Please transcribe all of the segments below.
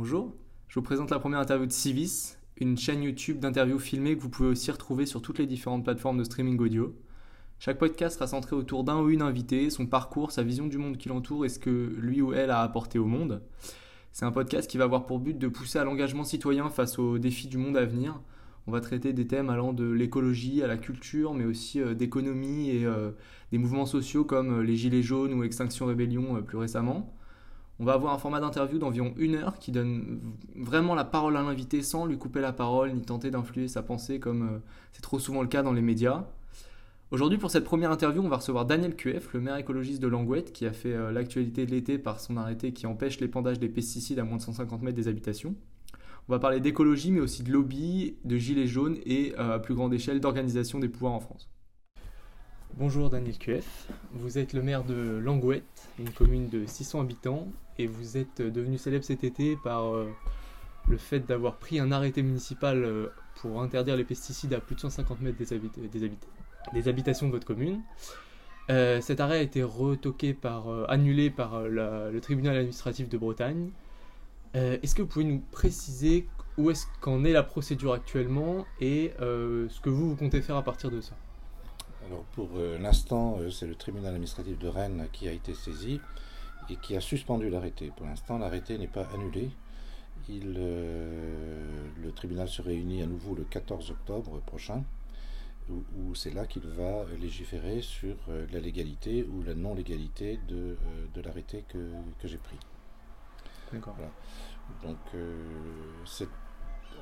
Bonjour, je vous présente la première interview de Civis, une chaîne YouTube d'interviews filmées que vous pouvez aussi retrouver sur toutes les différentes plateformes de streaming audio. Chaque podcast sera centré autour d'un ou une invitée, son parcours, sa vision du monde qui l'entoure et ce que lui ou elle a apporté au monde. C'est un podcast qui va avoir pour but de pousser à l'engagement citoyen face aux défis du monde à venir. On va traiter des thèmes allant de l'écologie à la culture, mais aussi euh, d'économie et euh, des mouvements sociaux comme euh, les Gilets jaunes ou Extinction Rébellion plus récemment. On va avoir un format d'interview d'environ une heure qui donne vraiment la parole à l'invité sans lui couper la parole ni tenter d'influer sa pensée comme c'est trop souvent le cas dans les médias. Aujourd'hui, pour cette première interview, on va recevoir Daniel QF, le maire écologiste de Langouette, qui a fait l'actualité de l'été par son arrêté qui empêche l'épandage des pesticides à moins de 150 mètres des habitations. On va parler d'écologie, mais aussi de lobby, de gilets jaunes et euh, à plus grande échelle d'organisation des pouvoirs en France. Bonjour Daniel QF, vous êtes le maire de Langouette, une commune de 600 habitants, et vous êtes devenu célèbre cet été par euh, le fait d'avoir pris un arrêté municipal euh, pour interdire les pesticides à plus de 150 mètres des, habitations de votre commune. cet arrêt a été retoqué par, annulé par le tribunal administratif de Bretagne. Euh, est-ce que vous pouvez nous préciser où est-ce qu'en est la procédure actuellement et euh, ce que vous, vous comptez faire à partir de ça? Alors pour euh, l'instant, c'est le tribunal administratif de Rennes qui a été saisi et qui a suspendu l'arrêté. Pour l'instant, l'arrêté n'est pas annulé. Il, le tribunal se réunit à nouveau le 14 octobre prochain, où, c'est là qu'il va légiférer sur la légalité ou la non-légalité de, de l'arrêté que, que j'ai pris. D'accord. Donc, euh,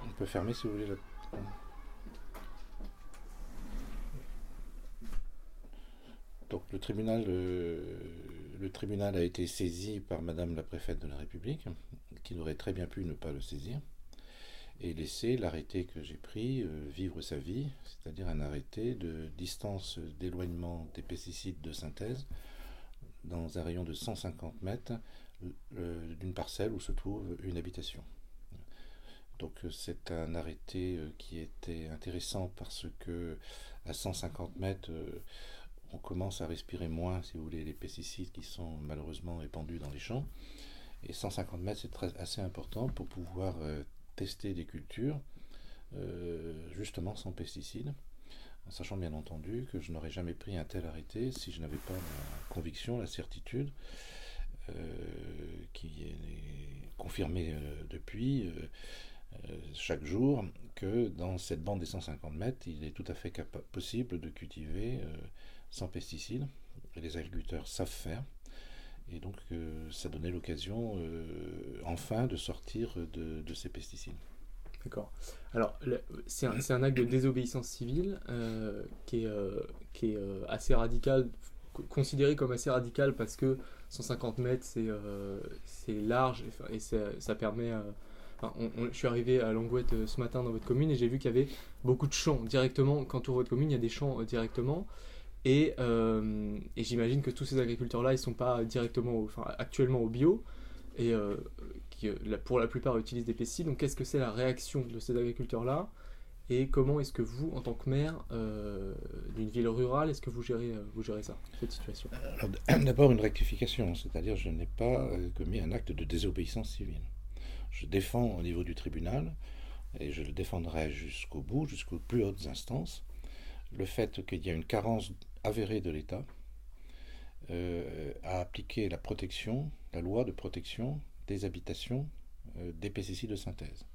on peut fermer si vous voulez. Donc, le tribunal, euh, le tribunal a été saisi par Madame la préfète de la République, qui aurait très bien pu ne pas le saisir, et laisser l'arrêté que j'ai pris euh, vivre sa vie, c'est-à-dire un arrêté de distance d'éloignement des pesticides de synthèse dans un rayon de 150 mètres d'une parcelle où se trouve une habitation. Donc euh, c'est un arrêté euh, qui était intéressant parce que à 150 mètres, euh, on commence à respirer moins, si vous voulez, les pesticides qui sont malheureusement épandus dans les champs. Et 150 mètres, c'est assez important pour pouvoir tester des cultures, justement sans pesticides, sachant bien entendu que je n'aurais jamais pris un tel arrêté si je n'avais pas la conviction, la certitude euh, qui est confirmé euh, depuis euh, chaque jour que dans cette bande des 150 mètres, il est tout à fait possible de cultiver sans pesticides. Et les agriculteurs savent faire. Et donc, ça donnait l'occasion, enfin, de sortir de, ces pesticides. D'accord. Alors, c'est un, acte de désobéissance civile qui est, qui est assez radical, considéré comme assez radical parce que 150 mètres, c'est euh, large et, ça, permet. Euh, je suis arrivé à Langouette euh, ce matin dans votre commune et j'ai vu qu'il y avait beaucoup de champs directement. Quand on votre commune, il y a des champs directement. Et, et j'imagine que tous ces agriculteurs-là, ils ne sont pas directement, enfin, actuellement au bio. Et qui, pour la plupart, utilisent des pesticides. Donc, qu'est-ce que c'est la réaction de ces agriculteurs-là? Et comment est-ce que vous, en tant que maire euh, d'une ville rurale, est-ce que vous gérez, euh, vous gérez ça, cette situation? D'abord une rectification, c'est-à-dire je n'ai pas euh, commis un acte de désobéissance civile. Je défends au niveau du tribunal, et je le défendrai jusqu'au bout, jusqu'aux plus hautes instances, le fait qu'il y a une carence avérée de l'État à appliquer la protection, la loi de protection des habitations des pesticides de synthèse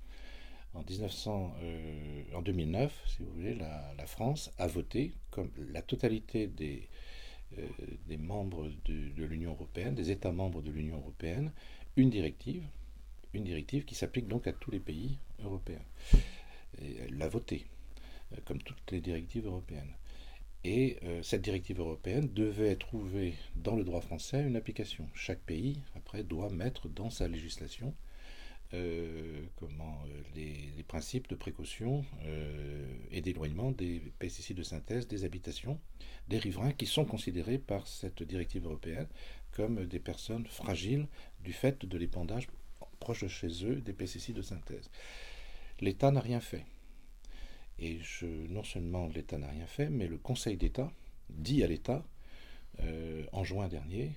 en, 1900, euh, 2009, si vous voulez, la, France a voté, comme la totalité des, euh, membres de, l'Union européenne, des États membres de l'Union européenne, une directive, une directive qui s'applique donc à tous les pays européens. elle l'a votée, euh, comme toutes les directives européennes. Et cette directive européenne devait trouver dans le droit français une application. Chaque pays, après, doit mettre dans sa législation euh, comment, euh, les, principes de précaution euh, et d'éloignement des pesticides de synthèse des habitations des riverains qui sont considérés par cette directive européenne comme des personnes fragiles du fait de l'épandage proche de chez eux des pesticides de synthèse. L'État n'a rien fait. Et je, non seulement l'État n'a rien fait, mais le Conseil d'État dit à l'État, en juin dernier,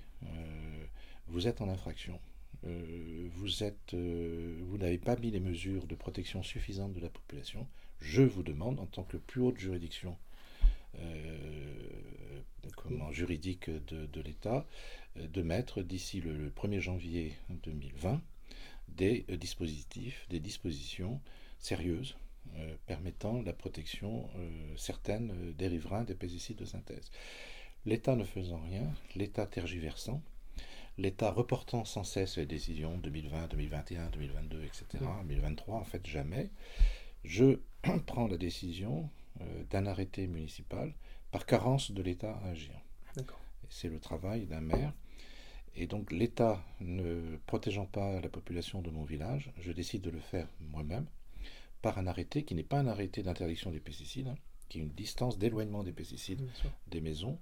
vous êtes en infraction. vous êtes, vous n'avez pas mis les mesures de protection suffisantes de la population. Je vous demande, en tant que plus haute juridiction juridique de, de l'État, de mettre d'ici le 1er janvier 2020 des dispositifs, des dispositions sérieuses euh, permettant la protection euh, certaine euh, des riverains des pesticides de synthèse. L'État ne faisant rien, l'État tergiversant, l'État reportant sans cesse les décisions 2020, 2021, 2022, etc., 2023, en fait jamais, je prends la décision d'un arrêté municipal par carence de l'État à agir. C'est le travail d'un maire. Et donc l'État ne protégeant pas la population de mon village, je décide de le faire moi-même par un arrêté qui n'est pas un arrêté d'interdiction des pesticides, hein, qui est une distance d'éloignement des pesticides des maisons.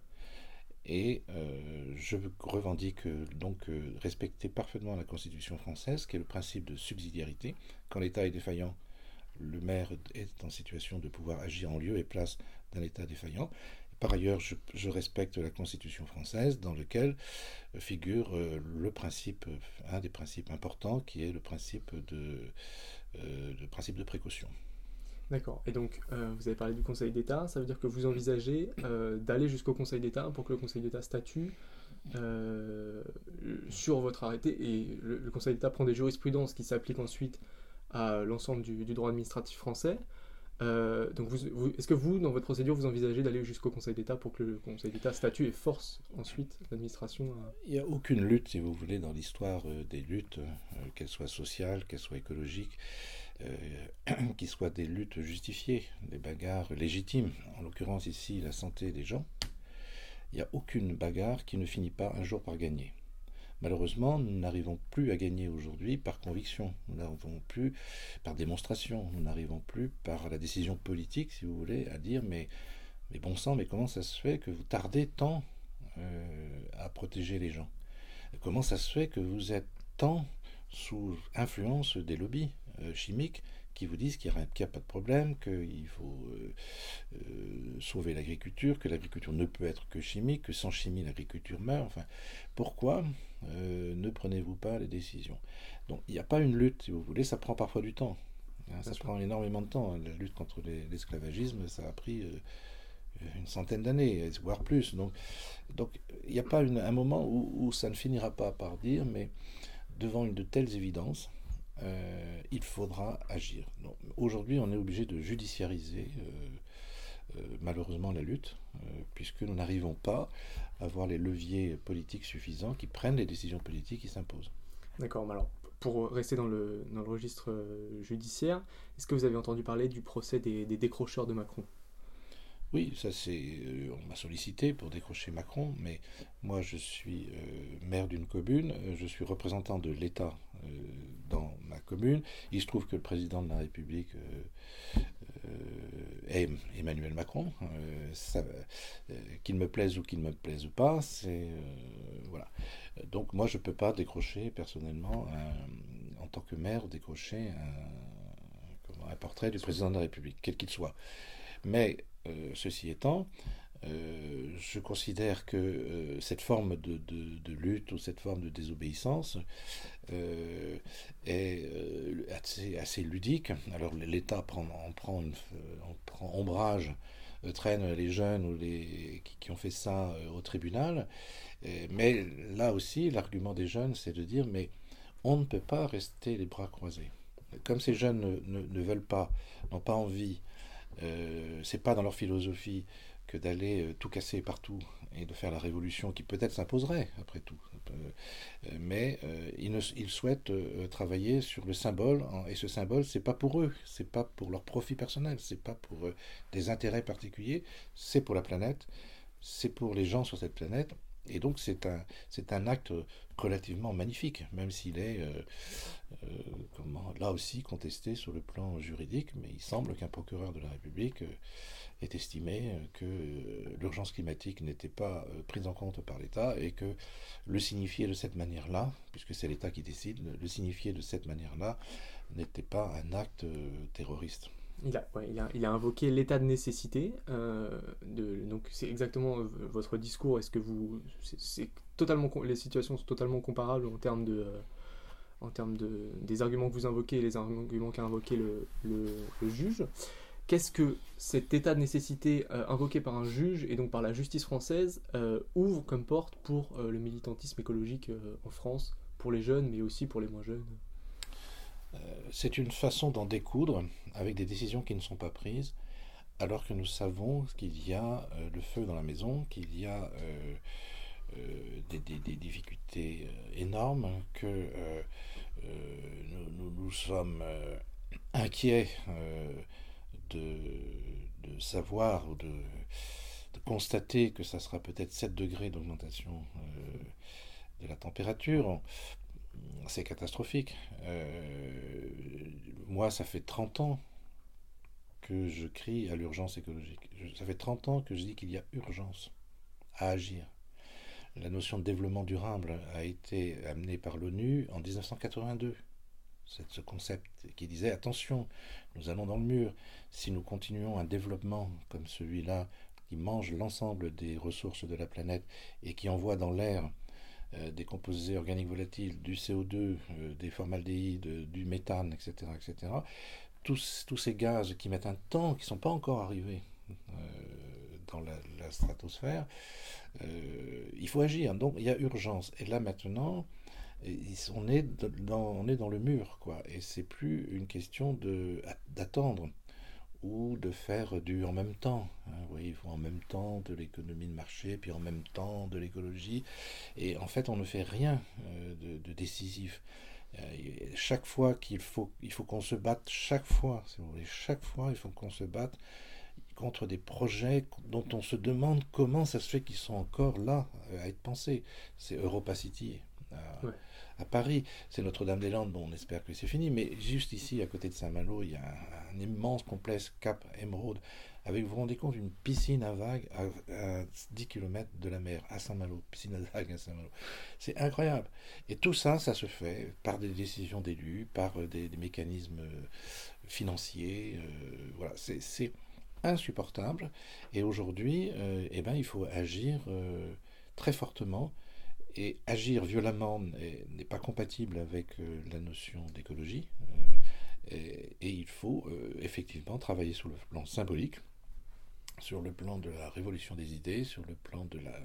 Et euh, je revendique euh, donc euh, respecter parfaitement la Constitution française, qui est le principe de subsidiarité. Quand l'État est défaillant, le maire est en situation de pouvoir agir en lieu et place d'un État défaillant. Par ailleurs, je, respecte la Constitution française dans lequel figure le principe, un des principes importants, qui est le principe de, le principe de précaution. D'accord. Et donc, euh, vous avez parlé du Conseil d'État. Ça veut dire que vous envisagez euh, d'aller jusqu'au Conseil d'État pour que le Conseil d'État statue sur votre arrêté. Et le, Conseil d'État prend des jurisprudences qui s'appliquent ensuite à l'ensemble du, droit administratif français. Vous, est-ce que vous, dans votre procédure, vous envisagez d'aller jusqu'au Conseil d'État pour que le Conseil d'État statue et force ensuite l'administration à... Il n'y a aucune lutte, si vous voulez, dans l'histoire des luttes, qu'elles soient sociales, qu'elles soient écologiques, euh, qui soient des luttes justifiées, des bagarres légitimes, en l'occurrence ici la santé des gens, il n'y a aucune bagarre qui ne finit pas un jour par gagner. Malheureusement, nous n'arrivons plus à gagner aujourd'hui par conviction, nous n'arrivons plus par démonstration, nous n'arrivons plus par la décision politique, si vous voulez, à dire mais, bon sang, mais comment ça se fait que vous tardez tant euh, à protéger les gens? Comment ça se fait que vous êtes tant sous influence des lobbies euh, chimiques qui vous disent qu'il n'y a, pas de problème, qu'il faut euh, euh, sauver l'agriculture, que l'agriculture ne peut être que chimique, que sans chimie l'agriculture meurt. Enfin, pourquoi ne prenez-vous pas les décisions? Donc il n'y a pas une lutte, si vous voulez, ça prend parfois du temps. Hein, ça prend énormément de temps. La lutte contre l'esclavagisme, ça a pris une centaine d'années, voire plus. Donc, donc il n'y a pas un moment où, ça ne finira pas par dire, mais devant une de telles évidences, euh, il faudra agir. Aujourd'hui, on est obligé de judiciariser euh, euh, malheureusement la lutte, puisque nous n'arrivons pas à avoir les leviers politiques suffisants qui prennent les décisions politiques qui s'imposent. D'accord, alors pour rester dans le, dans le registre judiciaire, est-ce que vous avez entendu parler du procès des décrocheurs de Macron? Oui, ça c'est. Euh, on m'a sollicité pour décrocher Macron, mais moi je suis euh, maire d'une commune, euh, je suis représentant de l'État dans ma commune. Il se trouve que le président de la République est Emmanuel Macron. qu'il me plaise ou qu'il ne me plaise pas, c'est voilà. Donc moi je ne peux pas décrocher personnellement, en tant que maire, décrocher un, un portrait du président de la République, quel qu'il soit. Mais ceci étant, euh, je considère que euh, cette forme de, lutte ou cette forme de désobéissance est assez, ludique. Alors l'État prend, en prend, ombrage, traîne les jeunes ou les, qui, ont fait ça au tribunal. mais là aussi, l'argument des jeunes, c'est de dire, mais on ne peut pas rester les bras croisés. Comme ces jeunes ne veulent pas, n'ont pas envie euh, c'est pas dans leur philosophie que d'aller euh, tout casser partout et de faire la révolution qui peut-être s'imposerait après tout. Euh, mais ils, ils, souhaitent travailler sur le symbole et ce symbole c'est pas pour eux, c'est pas pour leur profit personnel, c'est pas pour des intérêts particuliers, c'est pour la planète, c'est pour les gens sur cette planète et donc c'est un, c'est un acte relativement magnifique, même s'il est euh, euh, comment, là aussi contesté sur le plan juridique, mais il semble qu'un procureur de la République euh, ait estimé que l'urgence climatique n'était pas prise en compte par l'État et que le signifier de cette manière-là, puisque c'est l'État qui décide, le signifier de cette manière-là n'était pas un acte terroriste. Il a, il, a, invoqué l'état de nécessité. Donc c'est exactement votre discours. Est-ce que vous, totalement, les situations sont totalement comparables en termes de, en termes de, des arguments que vous invoquez et les arguments qu'a invoqué le, juge. Qu'est-ce que cet état de nécessité invoqué par un juge et donc par la justice française ouvre comme porte pour le militantisme écologique en France, pour les jeunes mais aussi pour les moins jeunes? C'est une façon d'en découdre avec des décisions qui ne sont pas prises alors que nous savons qu'il y a euh, le feu dans la maison, qu'il y a euh, euh, des, difficultés énormes, que nous, sommes inquiets de, savoir ou de, constater que ça sera peut-être 7 degrés d'augmentation de la température. C'est catastrophique. moi, ça fait 30 ans que je crie à l'urgence écologique. ça fait 30 ans que je dis qu'il y a urgence à agir. La notion de développement durable a été amenée par l'ONU en 1982. C'est ce concept qui disait attention, nous allons dans le mur. Si nous continuons un développement comme celui-là, qui mange l'ensemble des ressources de la planète et qui envoie dans l'air euh, des composés organiques volatiles, du CO2, euh, des formaldéhydes, du méthane, etc., etc., tous, tous ces gaz qui mettent un temps, qui ne sont pas encore arrivés euh, la, stratosphère, euh, il faut agir. Donc il y a urgence. Et là maintenant, on est dans, le mur, quoi. Et c'est plus une question d'attendre ou de faire du en même temps. Hein. Oui, il faut en même temps de l'économie de marché, puis en même temps de l'écologie. Et en fait, on ne fait rien euh, de, de décisif. Euh, chaque fois qu'il faut, il faut qu'on se batte, chaque fois, si vous voulez, chaque fois, il faut qu'on se batte contre des projets dont on se demande comment ça se fait qu'ils sont encore là euh, à être pensés. C'est Europa City à, Paris, c'est Notre-Dame-des-Landes, bon, on espère que c'est fini, mais juste ici, à côté de Saint-Malo, il y a un, un immense complexe Cap Emeraude avec, vous vous rendez compte, une piscine à vagues à, 10 km de la mer, à Saint-Malo, piscine à vagues à Saint-Malo. C'est incroyable. Et tout ça, ça se fait par des décisions d'élus, par des, mécanismes euh, financiers. Euh, voilà, c'est insupportable. Et aujourd'hui, eh ben, il faut agir très fortement. Et agir violemment n'est pas compatible avec la notion d'écologie. Et, et, il faut effectivement travailler sur le plan symbolique sur le plan de la révolution des idées, sur le plan de la,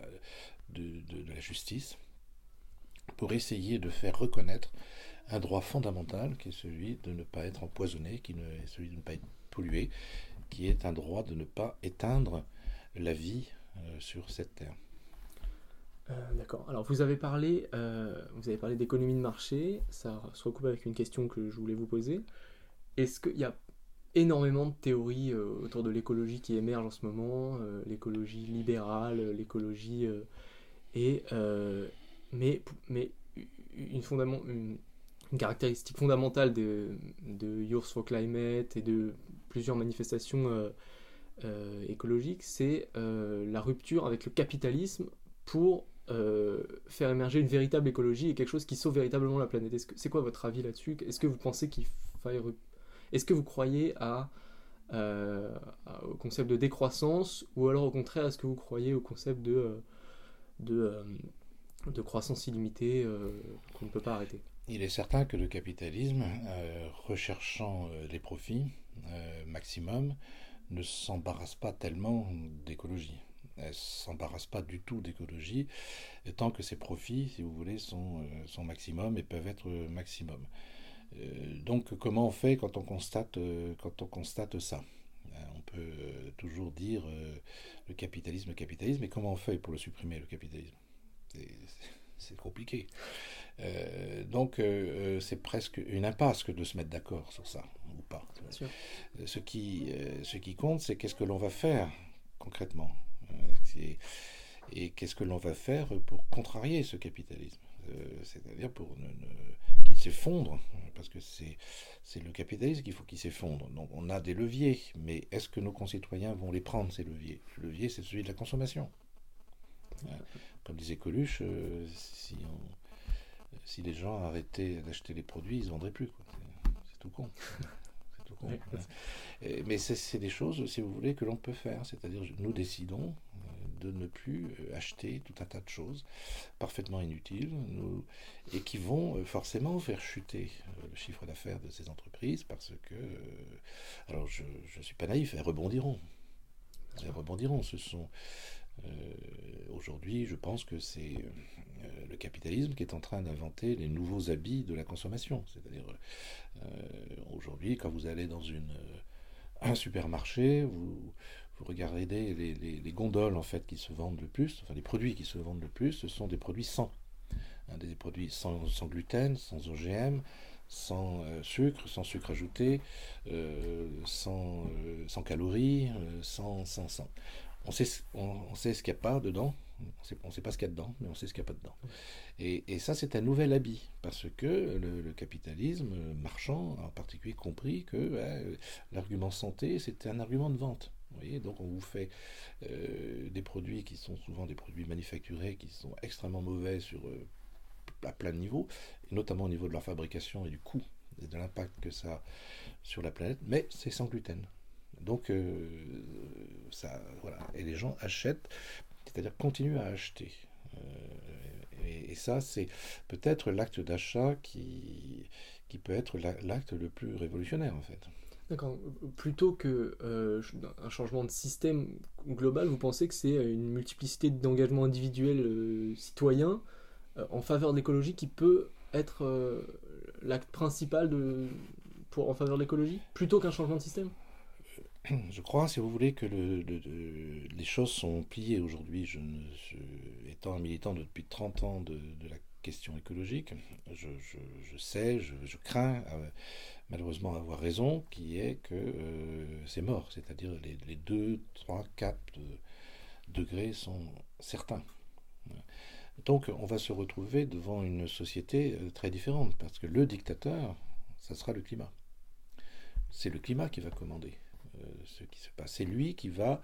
de, la justice, pour essayer de faire reconnaître un droit fondamental qui est celui de ne pas être empoisonné, qui est celui de ne pas être pollué, qui est un droit de ne pas éteindre la vie euh, sur cette terre. Euh, d'accord. Alors vous avez parlé, euh, vous avez parlé d'économie de marché. Ça se recoupe avec une question que je voulais vous poser. Est-ce qu'il y a énormément de théories autour de l'écologie qui émergent en ce moment, l'écologie libérale, l'écologie et mais mais une, caractéristique fondamentale de, de Youth for Climate et de plusieurs manifestations écologiques, c'est la rupture avec le capitalisme pour faire émerger une véritable écologie et quelque chose qui sauve véritablement la planète. c'est quoi votre avis là-dessus? Est-ce que vous pensez qu'il faille est-ce que vous croyez euh, au concept de décroissance ou alors au contraire, est-ce que vous croyez au concept de, euh, euh, de croissance illimitée qu'on ne peut pas arrêter? Il est certain que le capitalisme, recherchant les profits maximum, ne s'embarrasse pas tellement d'écologie. Elle ne s'embarrasse pas du tout d'écologie, tant que ses profits, si vous voulez, sont, sont maximum et peuvent être maximum. Euh, donc comment on fait quand on constate, euh, quand on constate ça? Euh, On peut toujours dire le capitalisme, le capitalisme, mais comment on fait pour le supprimer, le capitalisme? C'est compliqué. donc c'est presque une impasse que de se mettre d'accord sur ça ou pas. Ce qui, ce qui compte, c'est qu'est-ce que l'on va faire concrètement et qu'est-ce que l'on va faire pour contrarier ce capitalisme, c'est-à-dire pour ne s'effondre, parce que c'est le capitalisme qu'il faut qu'il s'effondre. Donc on a des leviers, mais est-ce que nos concitoyens vont les prendre, ces leviers? Le levier, c'est celui de la consommation. Euh, comme disait Coluche, euh, si, si les gens arrêtaient d'acheter les produits, ils ne vendraient plus. C'est tout con. tout con. mais c'est des choses, si vous voulez, que l'on peut faire. C'est-à-dire, nous décidons de ne plus acheter tout un tas de choses parfaitement inutiles et qui vont forcément faire chuter le chiffre d'affaires de ces entreprises parce que, alors je ne suis pas naïf, elles rebondiront. Elles rebondiront. Ce sont aujourd'hui, je pense que c'est le capitalisme qui est en train d'inventer les nouveaux habits de la consommation. C'est-à-dire, aujourd'hui, quand vous allez dans un supermarché, vous, regardez les, les, gondoles en fait qui se vendent le plus, enfin les produits qui se vendent le plus, ce sont des produits sans, hein, des produits sans, gluten, sans OGM, sans euh, sucre, sans sucre ajouté, euh, sans, euh, sans, calories, sans, sans, sans. On sait, on, sait ce qu'il n'y a pas dedans, on ne sait pas ce qu'il y a dedans, mais on sait ce qu'il n'y a pas dedans. Et, ça, c'est un nouvel habit, parce que le, capitalisme marchand, en particulier, compris que l'argument santé, c'était un argument de vente donc on vous fait euh, des produits qui sont souvent des produits manufacturés qui sont extrêmement mauvais sur, euh, à plein de niveaux, et notamment au niveau de leur fabrication et du coût et de l'impact que ça a sur la planète, mais c'est sans gluten. Donc euh, ça, voilà, et les gens achètent, c'est-à-dire continuent à acheter. Et, et, ça, c'est peut-être l'acte d'achat qui, peut être l'acte le plus révolutionnaire en fait. D'accord. Plutôt que euh, un changement de système global, vous pensez que c'est une multiplicité d'engagements individuels euh, citoyens euh, en faveur de l'écologie qui peut être l'acte principal en faveur de l'écologie, plutôt qu'un changement de système? je crois, si vous voulez, que le, les choses sont pliées aujourd'hui. Je, étant un militant depuis 30 ans de, la question écologique, je, sais, je, crains malheureusement avoir raison, qui est que euh, c'est mort, c'est-à-dire les, les 2, 3, 4 degrés sont certains. Donc on va se retrouver devant une société euh, très différente, parce que le dictateur, ça sera le climat. C'est le climat qui va commander euh, ce qui se passe. C'est lui qui va,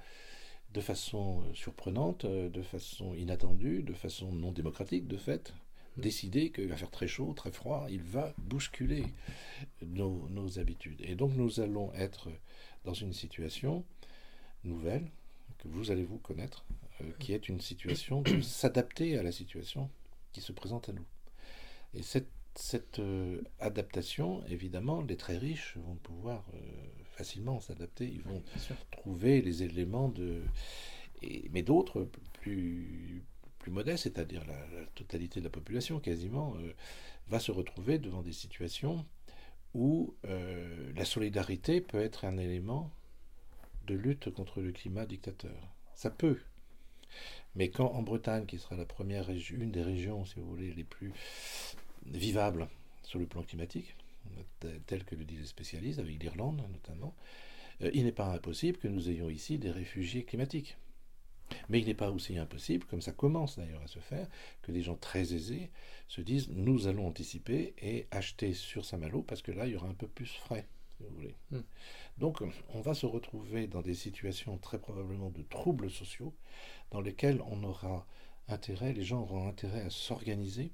de façon surprenante, de façon inattendue, de façon non démocratique, de fait, décider qu'il va faire très chaud, très froid, il va bousculer nos, habitudes. Et donc nous allons être dans une situation nouvelle, que vous allez vous connaître, euh, qui est une situation de s'adapter à la situation qui se présente à nous. Et cette, euh, adaptation, évidemment, les très riches vont pouvoir euh, facilement s'adapter, ils vont trouver les éléments de... Et, mais d'autres, plus, plus modeste, c'est-à-dire la, totalité de la population quasiment, euh, va se retrouver devant des situations où euh, la solidarité peut être un élément de lutte contre le climat dictateur. Ça peut. Mais quand en Bretagne, qui sera la première région, une des régions, si vous voulez, les plus vivables sur le plan climatique, tel que le disent les spécialistes, avec l'Irlande notamment, euh, il n'est pas impossible que nous ayons ici des réfugiés climatiques. Mais il n'est pas aussi impossible, comme ça commence d'ailleurs à se faire, que des gens très aisés se disent nous allons anticiper et acheter sur Saint-Malo parce que là il y aura un peu plus frais, si vous voulez. Hmm. Donc on va se retrouver dans des situations très probablement de troubles sociaux dans lesquels on aura intérêt, les gens auront intérêt à s'organiser,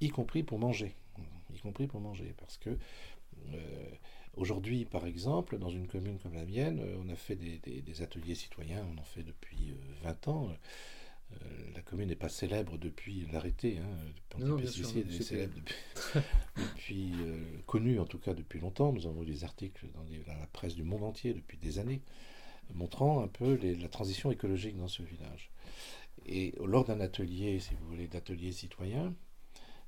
y compris pour manger, y compris pour manger, parce que euh, Aujourd'hui, par exemple, dans une commune comme la mienne, euh, on a fait des, ateliers citoyens, on en fait depuis 20 euh, ans. Euh, la commune n'est pas célèbre depuis l'arrêté. Hein, non, est célèbre depuis, connu en tout cas depuis longtemps. Nous avons eu des articles dans, la presse du monde entier depuis des années, montrant un peu la transition écologique dans ce village. Et lors d'un atelier, si vous voulez, d'atelier citoyen,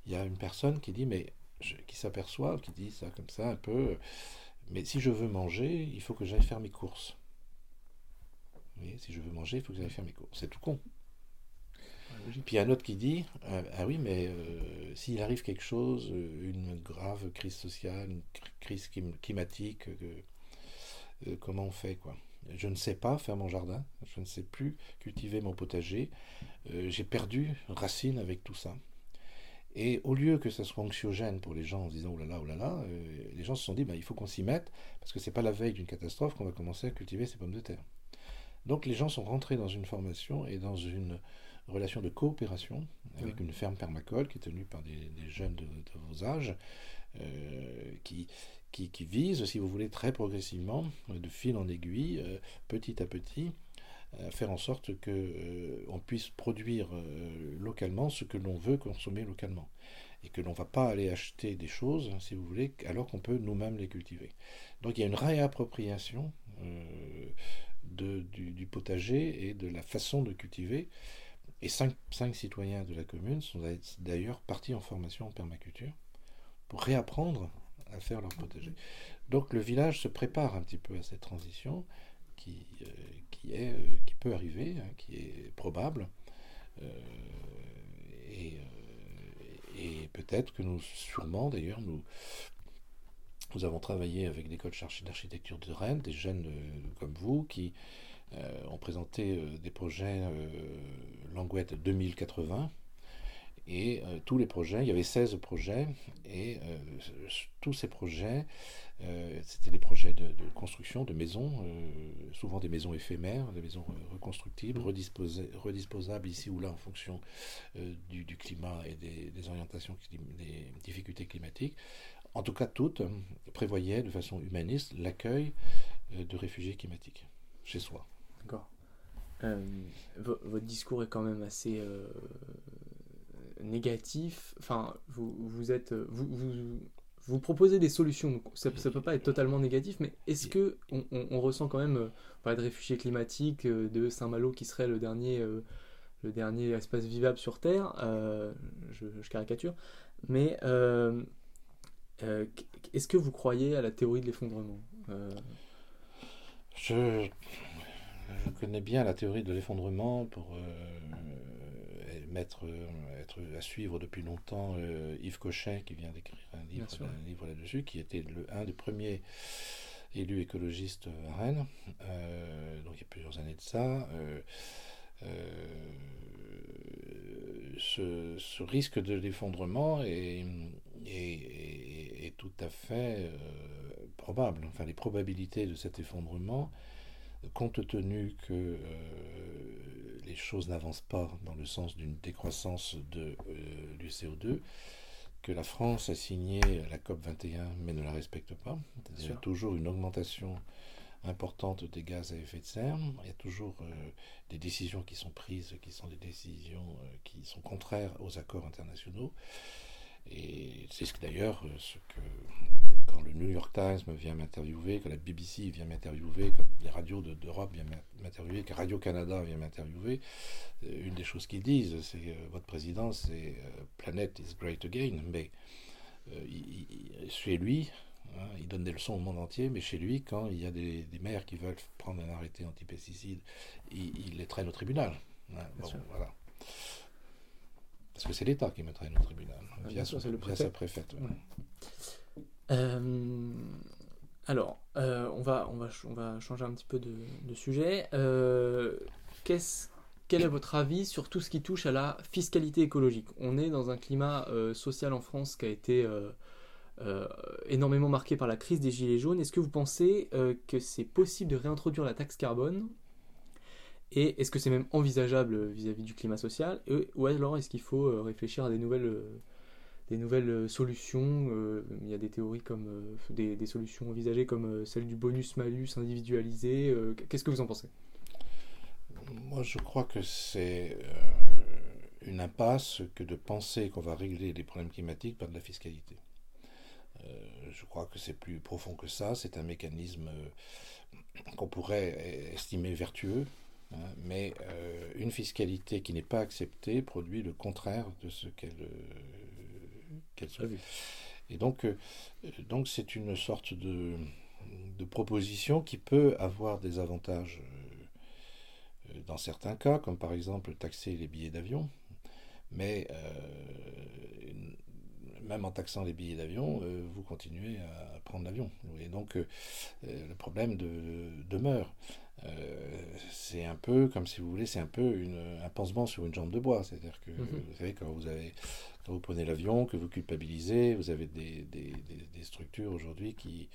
il y a une personne qui dit, mais qui s'aperçoit, qui dit ça comme ça un peu, mais si je veux manger, il faut que j'aille faire mes courses. Si je veux manger, il faut que j'aille faire mes courses. C'est tout con. Puis il y a un autre qui dit euh, Ah oui, mais euh, s'il arrive quelque chose, euh, une grave crise sociale, une crise climatique, comment on fait quoi? Je ne sais pas faire mon jardin, je ne sais plus cultiver mon potager, j'ai perdu racine avec tout ça. Et au lieu que ça soit anxiogène pour les gens en se disant oh là là, oh là là, euh, les gens se sont dit bah, il faut qu'on s'y mette parce que c'est pas la veille d'une catastrophe qu'on va commencer à cultiver ces pommes de terre. Donc les gens sont rentrés dans une formation et dans une relation de coopération avec une ferme permacole qui est tenue par des, jeunes de, vos âges euh, qui, qui, qui, vise, si vous voulez, très progressivement, de fil en aiguille, euh, petit à petit, faire en sorte que on puisse produire localement ce que l'on veut consommer localement et que l'on ne va pas aller acheter des choses, si vous voulez, alors qu'on peut nous-mêmes les cultiver. Donc il y a une réappropriation de, du, potager et de la façon de cultiver. Et cinq, cinq citoyens de la commune sont d'ailleurs partis en formation en permaculture pour réapprendre à faire leur potager. Donc le village se prépare un petit peu à cette transition qui, euh, qui, est, euh, qui peut arriver, hein, qui est probable. Euh, et, et peut-être que nous, sûrement d'ailleurs, nous, nous avons travaillé avec l'école d'architecture de Rennes, des jeunes comme vous qui ont présenté des projets Languette 2080 et euh, tous les projets, il y avait 16 projets, et euh, tous ces projets, euh, c'était des projets de, construction de maisons, souvent des maisons éphémères, des maisons reconstructibles, mmh. redisposables ici ou là en fonction du, climat et des, orientations, des difficultés climatiques. En tout cas, toutes prévoyaient de façon humaniste l'accueil de réfugiés climatiques chez soi. D'accord. votre discours est quand même assez négatif. Enfin, vous, vous êtes. Vous, vous, vous, proposez des solutions. ça ne peut pas être totalement négatif, mais est-ce que on, ressent quand même. On parlait de réfugiés climatiques, euh, de Saint-Malo qui serait le dernier, euh, le dernier espace vivable sur Terre. Euh, je, caricature. Mais est-ce que vous croyez à la théorie de l'effondrement je, je, connais bien la théorie de l'effondrement pour mettre, euh, être à suivre depuis longtemps euh, Yves Cochet, qui vient d'écrire un livre, un livre là-dessus, qui était le, un des premiers élus écologistes à Rennes, euh, donc il y a plusieurs années de ça. ce, risque de l'effondrement est, est, tout à fait probable. Enfin, les probabilités de cet effondrement, compte tenu que les choses n'avancent pas dans le sens d'une décroissance de, euh, du CO2, que la France a signé la COP 21 mais ne la respecte pas. Il y a toujours une augmentation importante des gaz à effet de serre. Il y a toujours euh, des décisions qui sont prises, qui sont des décisions euh, qui sont contraires aux accords internationaux. Et c'est ce d'ailleurs, ce que quand le New York Times vient m'interviewer, quand la BBC vient m'interviewer, quand les radios d'Europe viennent m'interviewer, quand Radio-Canada vient m'interviewer, euh, une des choses qu'ils disent, c'est euh, votre président, c'est euh, Planet is great again, mais chez lui, hein, il donne des leçons au monde entier, mais chez lui, quand il y a des, maires qui veulent prendre un arrêté anti-pesticides, il, les traîne au tribunal. Hein, voilà. Parce que c'est l'État qui me traîne au tribunal, via, sa préfète. Euh, alors, euh, on, va, changer un petit peu de, sujet. Euh, quel est votre avis sur tout ce qui touche à la fiscalité écologique? On est dans un climat social en France qui a été énormément marqué par la crise des Gilets jaunes. Est-ce que vous pensez que c'est possible de réintroduire la taxe carbone? Et est-ce que c'est même envisageable vis-à-vis du climat social? Ou alors est-ce qu'il faut réfléchir à des nouvelles des nouvelles euh, solutions. Euh, il y a des théories comme euh, des, solutions envisagées comme celle du bonus-malus individualisé. Qu'est-ce que vous en pensez? Moi, je crois que c'est une impasse que de penser qu'on va régler les problèmes climatiques par de la fiscalité. je crois que c'est plus profond que ça. C'est un mécanisme qu'on pourrait estimer vertueux, hein, mais une fiscalité qui n'est pas acceptée produit le contraire de ce qu'elle et donc, euh, donc c'est une sorte de, de, proposition qui peut avoir des avantages euh, dans certains cas, comme par exemple taxer les billets d'avion. Mais euh, même en taxant les billets d'avion, vous continuez à prendre l'avion. Et donc le problème de, demeure. c'est un peu, comme si vous voulez, c'est un peu une, un pansement sur une jambe de bois. C'est-à-dire que, mm-hmm. vous savez, quand vous avez quand vous prenez l'avion, que vous culpabilisez, vous avez des, des, des, structures aujourd'hui qui,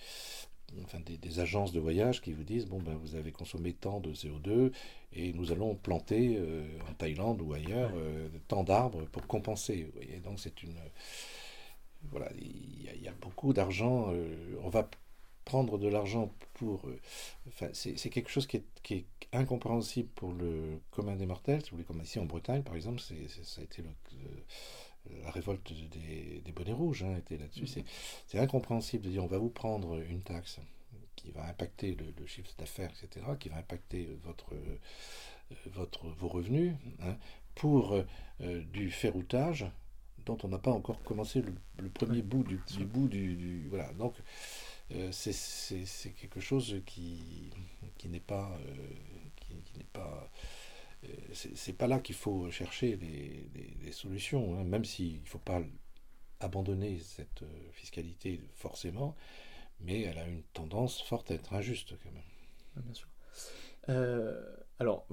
enfin des, des, agences de voyage qui vous disent bon ben vous avez consommé tant de CO2 et nous allons planter euh, en Thaïlande ou ailleurs euh, tant d'arbres pour compenser. Et donc c'est une voilà il y, a beaucoup d'argent. Euh, on va prendre de l'argent pour... Enfin, c'est quelque chose qui est, qui est, incompréhensible pour le commun des mortels. Si vous voulez, comme ici en Bretagne, par exemple, c'est ça a été la révolte des, des, bonnets rouges hein, était là-dessus. Mmh. C'est incompréhensible de dire on va vous prendre une taxe qui va impacter le, chiffre d'affaires, etc., qui va impacter votre, euh, votre, vos revenus, hein, pour euh, du ferroutage dont on n'a pas encore commencé le, premier bout du, bout du, voilà donc euh, c'est quelque chose qui, qui n'est pas qui, n'est pas c'est pas là qu'il faut chercher les, solutions hein, même s'il ne faut pas abandonner cette fiscalité forcément mais elle a une tendance forte à être injuste quand même. Euh, alors,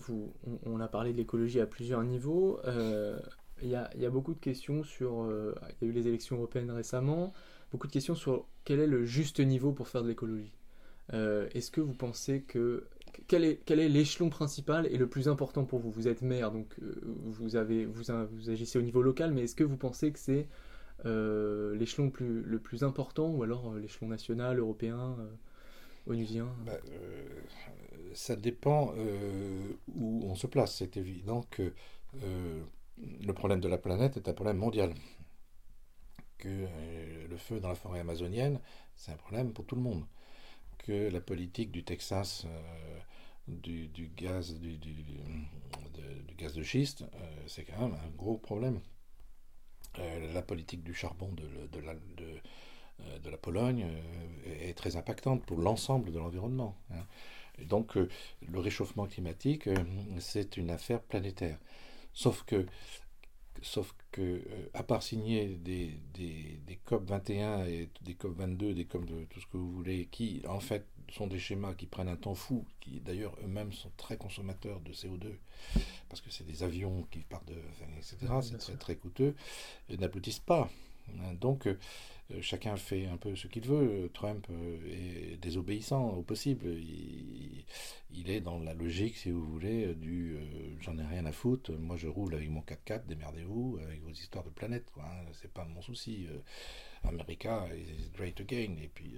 on, a parlé de l'écologie à plusieurs niveaux. Euh, il y, a, beaucoup de questions sur. Euh, il y a eu les élections européennes récemment. Beaucoup de questions sur quel est le juste niveau pour faire de l'écologie. Est-ce que vous pensez que quel est, l'échelon principal et le plus important pour vous? Vous êtes maire, donc vous, avez, vous, agissez au niveau local, mais est-ce que vous pensez que c'est euh, l'échelon le plus important ou alors euh, l'échelon national, européen, euh, onusien? Bah, Ça dépend où on se place. C'est évident que le problème de la planète est un problème mondial. Que le feu dans la forêt amazonienne, c'est un problème pour tout le monde. Que la politique du Texas du, gaz, du, gaz de schiste, c'est quand même un gros problème. Euh, la politique du charbon de, la, euh, Pologne euh, est très impactante pour l'ensemble de l'environnement. Hein. Donc le réchauffement climatique, c'est une affaire planétaire. Sauf que, sauf que à part signer des, des, des, COP 21 et des COP 22, des COP de tout ce que vous voulez, qui en fait sont des schémas qui prennent un temps fou, qui d'ailleurs eux-mêmes sont très consommateurs de CO2, parce que c'est des avions qui partent de. etc. c'est très, très coûteux, n'aboutissent pas. Hein, donc, euh, chacun fait un peu ce qu'il veut. Trump euh, est désobéissant au possible. Il, est dans la logique, si vous voulez, du euh, j'en ai rien à foutre. Moi, je roule avec mon 4x4, démerdez-vous avec vos histoires de planète. Quoi, hein, c'est pas mon souci. America is great again. Et puis,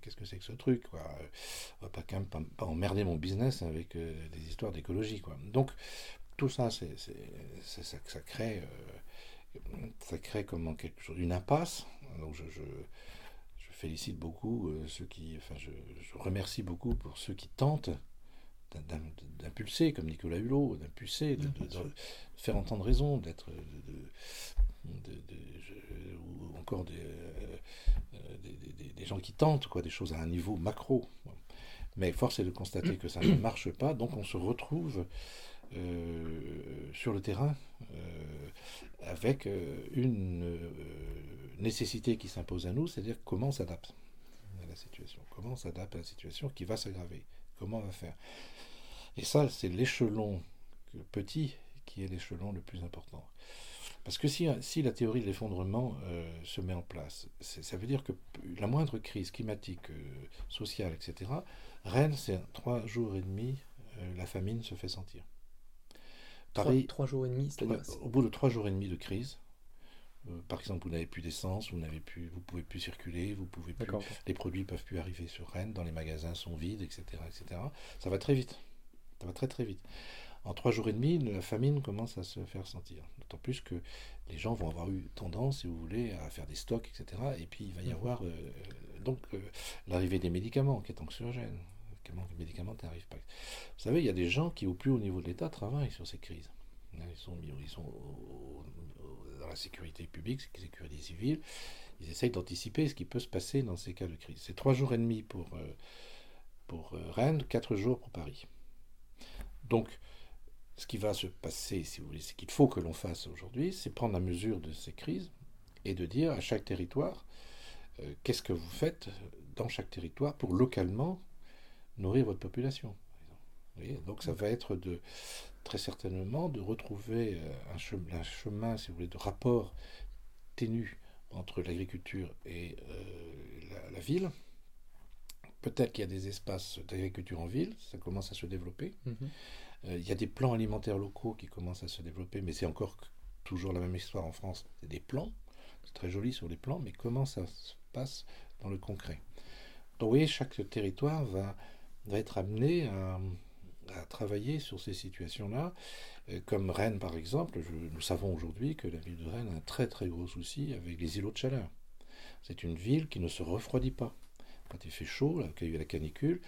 qu'est-ce que c'est que ce truc quoi On va pas emmerder mon business avec des histoires d'écologie. Donc, tout ça, c'est, ça, ça, crée ça crée comme quelque chose, une impasse. Donc je, félicite beaucoup euh, ceux qui, enfin je, remercie beaucoup pour ceux qui tentent d'impulser, comme Nicolas Hulot, d'impulser, de, faire entendre raison, d'être, ou encore euh, des, gens qui tentent quoi, des choses à un niveau macro. Mais force est de constater que ça ne marche pas, donc on se retrouve euh, sur le terrain avec euh, une nécessité qui s'impose à nous, c'est-à-dire comment on s'adapte à la situation, comment on s'adapte à la situation qui va s'aggraver, comment on va faire. Et ça, c'est l'échelon petit qui est l'échelon le plus important. Parce que si, si la théorie de l'effondrement se met en place, ça veut dire que la moindre crise climatique, sociale, etc., Rennes, c'est trois jours et demi, la famine se fait sentir. Paris, trois, jours et demi, c'est-à-dire Au bout de trois jours et demi de crise, euh, par exemple, vous n'avez plus d'essence, vous n'avez plus, vous pouvez plus circuler, vous pouvez plus, les produits ne peuvent plus arriver sur Rennes, dans les magasins sont vides, etc., etc. Ça va très vite, ça va très très vite. En trois jours et demi, la famine commence à se faire sentir. D'autant plus que les gens vont avoir eu tendance, si vous voulez, à faire des stocks, etc. Et puis il va y mhm. avoir euh, donc euh, l'arrivée des médicaments qui est anxiogène les médicaments n'arrivent pas. Vous savez, il y a des gens qui, au plus haut niveau de l'État, travaillent sur ces crises. Ils sont, ils sont dans la sécurité publique, sécurité civile. Ils essayent d'anticiper ce qui peut se passer dans ces cas de crise. C'est trois jours et demi pour, euh, pour euh, Rennes, quatre jours pour Paris. Donc, ce qui va se passer, si vous voulez, ce qu'il faut que l'on fasse aujourd'hui, c'est prendre la mesure de ces crises et de dire à chaque territoire euh, qu'est-ce que vous faites dans chaque territoire pour localement nourrir votre population. Donc ça va être de très certainement de retrouver euh, un chemin, un chemin, si vous voulez, de rapport ténu entre l'agriculture et euh, la, ville. Peut-être qu'il y a des espaces d'agriculture en ville, ça commence à se développer. Mhm. Euh, il y a des plans alimentaires locaux qui commencent à se développer, mais c'est encore toujours la même histoire en France. C'est des plans, c'est très joli sur les plans, mais comment ça se passe dans le concret? Donc, vous voyez, chaque territoire va, va être amené à, à travailler sur ces situations-là. Euh, comme Rennes, par exemple, nous savons aujourd'hui que la ville de Rennes a un très très gros souci avec les îlots de chaleur. C'est une ville qui ne se refroidit pas. Quand il fait chaud, là, quand il y a la canicule,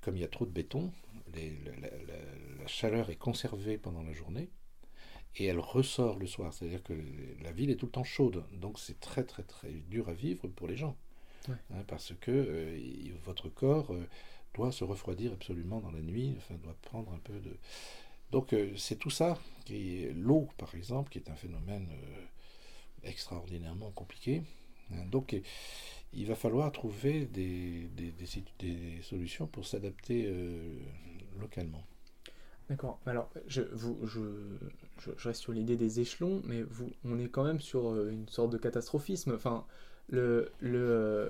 comme il y a trop de béton, la, chaleur est conservée pendant la journée et elle ressort le soir. C'est-à-dire que la ville est tout le temps chaude. Donc c'est très très très dur à vivre pour les gens. Hein, parce que euh, votre corps euh, doit se refroidir absolument dans la nuit, enfin doit prendre un peu de... Donc euh, c'est tout ça, l'eau par exemple, qui est un phénomène extraordinairement compliqué. Hein. donc il va falloir trouver des, des, solutions pour s'adapter localement. D'accord. Alors, je, vous, je, je, reste sur l'idée des échelons, mais vous, on est quand même sur euh, une sorte de catastrophisme. Enfin, le, le, euh,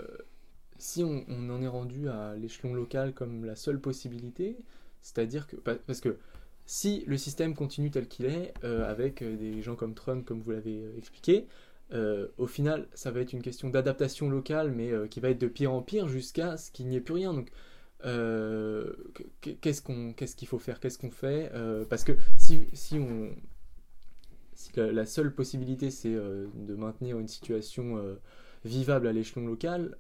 si on, en est rendu à l'échelon local comme la seule possibilité, c'est-à-dire que. Parce que si le système continue tel qu'il est, euh, avec des gens comme Trump, comme vous l'avez expliqué, au final, ça va être une question d'adaptation locale, mais qui va être de pire en pire jusqu'à ce qu'il n'y ait plus rien. Donc, euh, qu'est-ce qu'on qu'est-ce qu'il faut faire? Qu'est-ce qu'on fait? Euh, parce que si, si on si la, seule possibilité c'est euh, de maintenir une situation vivable à l'échelon local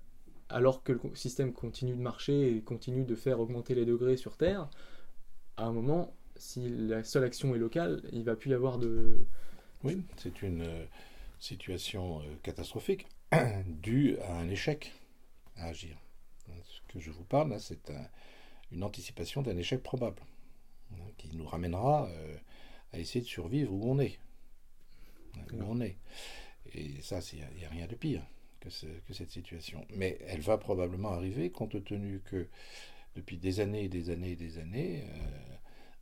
alors que le système continue de marcher et continue de faire augmenter les degrés sur Terre à un moment si la seule action est locale il va plus y avoir de oui c'est une situation catastrophique due à un échec à agir que je vous parle, c'est une anticipation d'un échec probable, hein, qui nous ramènera euh, à essayer de survivre où on est. Hein, où on est. Et ça, il n'y a, rien de pire que, cette situation. Mais elle va probablement arriver compte tenu que depuis des années et des années et des années, euh,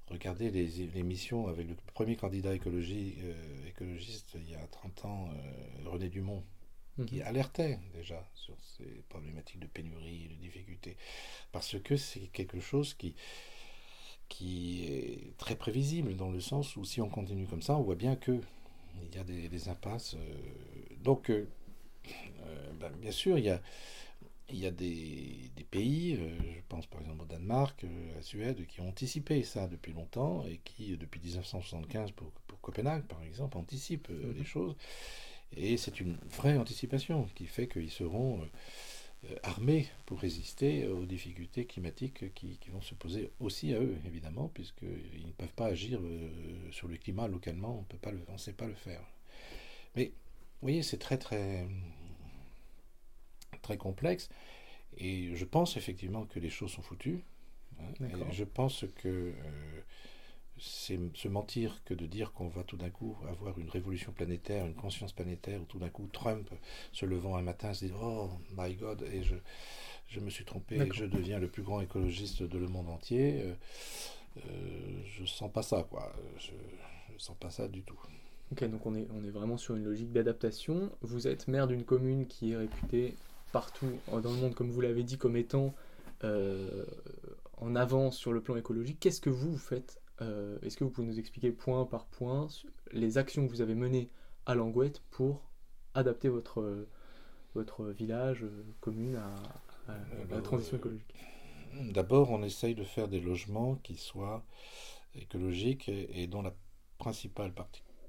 regardez les, missions avec le premier candidat écologie, euh, écologiste il y a 30 ans, René Dumont, qui mhm. alertait déjà sur ces problématiques de pénurie, de difficultés, parce que c'est quelque chose qui, qui est très prévisible dans le sens où si on continue comme ça, on voit bien que il y a des, impasses. Euh, donc, euh, euh, ben, bien sûr, il y a, il y a des, des pays, je pense par exemple au Danemark, à la Suède, qui ont anticipé ça depuis longtemps et qui, depuis 1975, pour, pour Copenhague par exemple, anticipent mhm. les choses. Et c'est une vraie anticipation qui fait qu'ils seront euh, armés pour résister aux difficultés climatiques qui, vont se poser aussi à eux, évidemment, puisqu'ils ne peuvent pas agir euh, sur le climat localement, on ne sait pas le faire. Mais vous voyez, c'est très très très complexe, et je pense effectivement que les choses sont foutues. Hein, je pense que euh, c'est se mentir que de dire qu'on va tout d'un coup avoir une révolution planétaire, une conscience planétaire, ou tout d'un coup Trump se levant un matin se dit Oh my God, et je, je me suis trompé, je deviens le plus grand écologiste de le monde entier. Euh, euh, je sens pas ça, quoi. Je, je sens pas ça du tout. Ok, donc on est, on est vraiment sur une logique d'adaptation. Vous êtes maire d'une commune qui est réputée partout dans le monde, comme vous l'avez dit, comme étant euh, en avance sur le plan écologique. Qu'est-ce que vous, vous faites euh, est-ce que vous pouvez nous expliquer point par point les actions que vous avez menées à Langouette pour adapter votre, votre village, euh, commune à, la transition écologique? D'abord, on essaye de faire des logements qui soient écologiques et, dont la principale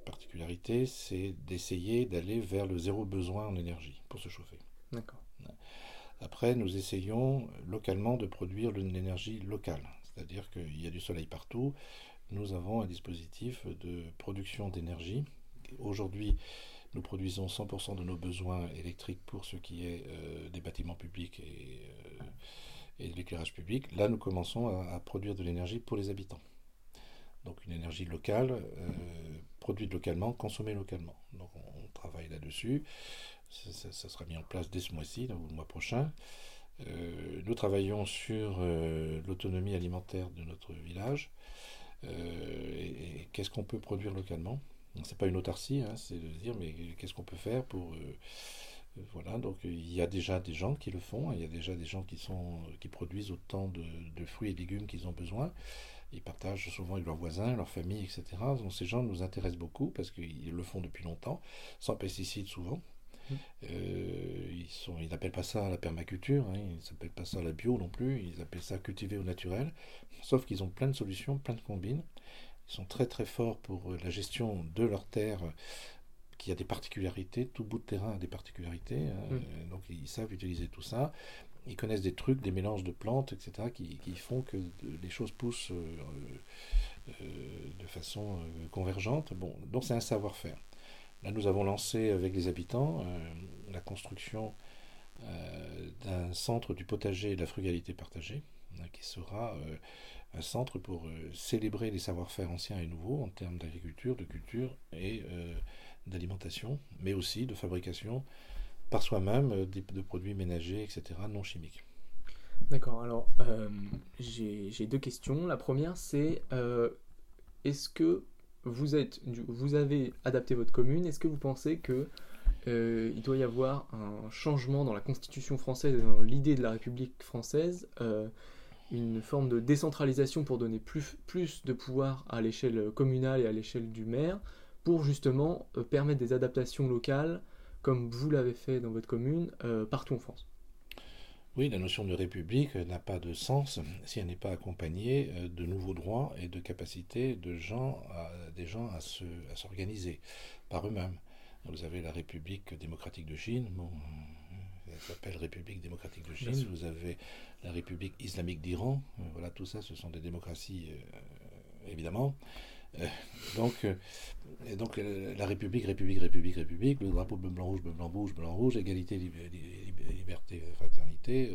particularité, c'est d'essayer d'aller vers le zéro besoin en énergie pour se chauffer. D'accord. Après, nous essayons localement de produire l'énergie locale. C'est-à-dire qu'il y a du soleil partout. Nous avons un dispositif de production d'énergie. Aujourd'hui, nous produisons 100% de nos besoins électriques pour ce qui est euh, des bâtiments publics euh, et, de l'éclairage public. Là, nous commençons à, produire de l'énergie pour les habitants. Donc une énergie locale, euh, produite localement, consommée localement. Donc on, travaille là-dessus. Ça, sera mis en place dès ce mois-ci, ou le mois prochain. Euh, nous travaillons sur euh, l'autonomie alimentaire de notre village euh, et, qu'est-ce qu'on peut produire localement? C'est pas une autarcie, hein, c'est de dire mais qu'est-ce qu'on peut faire pour voilà, donc il y a déjà des gens qui le font, il y a déjà des gens qui, sont, qui produisent autant de, fruits et légumes qu'ils ont besoin. Ils partagent souvent avec leurs voisins, leurs familles, etc. Donc ces gens nous intéressent beaucoup parce qu'ils le font depuis longtemps, sans pesticides souvent. Mmh. ils sont, ils n'appellent pas ça la permaculture, hein, ils n'appellent pas ça la bio non plus, ils appellent ça cultiver au naturel. Sauf qu'ils ont plein de solutions, plein de combines. Ils sont très très forts pour la gestion de leurs terres qui a des particularités, tout bout de terrain a des particularités, mmh. donc ils savent utiliser tout ça ils connaissent des trucs, des mélanges de plantes, etc., qui, font que les choses poussent euh, euh, de façon euh, convergente. Bon, donc c'est un savoir-faire. Là, nous avons lancé avec les habitants la construction d'un centre du potager et de la frugalité partagée, hein, qui sera un centre pour célébrer les savoir-faire anciens et nouveaux en termes d'agriculture, de culture et d'alimentation, mais aussi de fabrication par soi-même euh, de produits ménagers, etc., non chimiques. D'accord, alors euh, j'ai deux questions. La première, c'est euh, est-ce que vous, êtes, vous avez adapté votre commune Est-ce que vous pensez que il doit y avoir un changement dans la constitution française et dans l'idée de la République française une forme de décentralisation pour donner plus, de pouvoir à l'échelle communale et à l'échelle du maire, pour justement permettre des adaptations locales comme vous l'avez fait dans votre commune, euh, partout en France? Oui, la notion de république n'a pas de sens si elle n'est pas accompagnée euh, de nouveaux droits et de capacités de gens des gens à, s'organiser par eux-mêmes. Vous avez la République démocratique de Chine, bon, elle s'appelle République démocratique de Chine. Vous avez la République islamique d'Iran. Voilà, tout ça, ce sont des démocraties, euh, évidemment. Euh, donc, euh, donc euh, la République, République, République, République, le drapeau bleu, blanc, rouge, bleu, blanc, rouge, blanc, rouge, égalité, liberté, fraternité,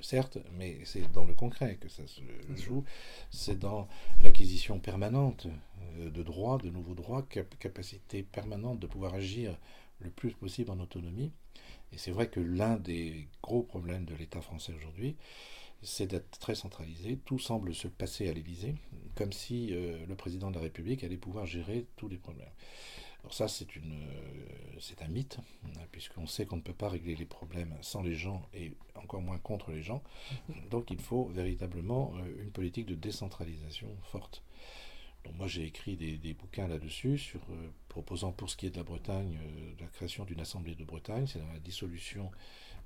certes, mais c'est dans le concret que ça se joue. C'est dans l'acquisition permanente de droits, de nouveaux droits, capacité permanente de pouvoir agir le plus possible en autonomie. Et c'est vrai que l'un des gros problèmes de l'État français aujourd'hui, c'est d'être très centralisé. Tout semble se passer à l'Élysée, comme si euh, le président de la République allait pouvoir gérer tous les problèmes. Alors ça, c'est une, euh, c'est un mythe, hein, puisqu'on sait qu'on ne peut pas régler les problèmes sans les gens et encore moins contre les gens. Donc il faut véritablement euh, une politique de décentralisation forte. Donc moi j'ai écrit des, bouquins là-dessus, sur, proposant pour ce qui est de la Bretagne, la création d'une assemblée de Bretagne, c'est la dissolution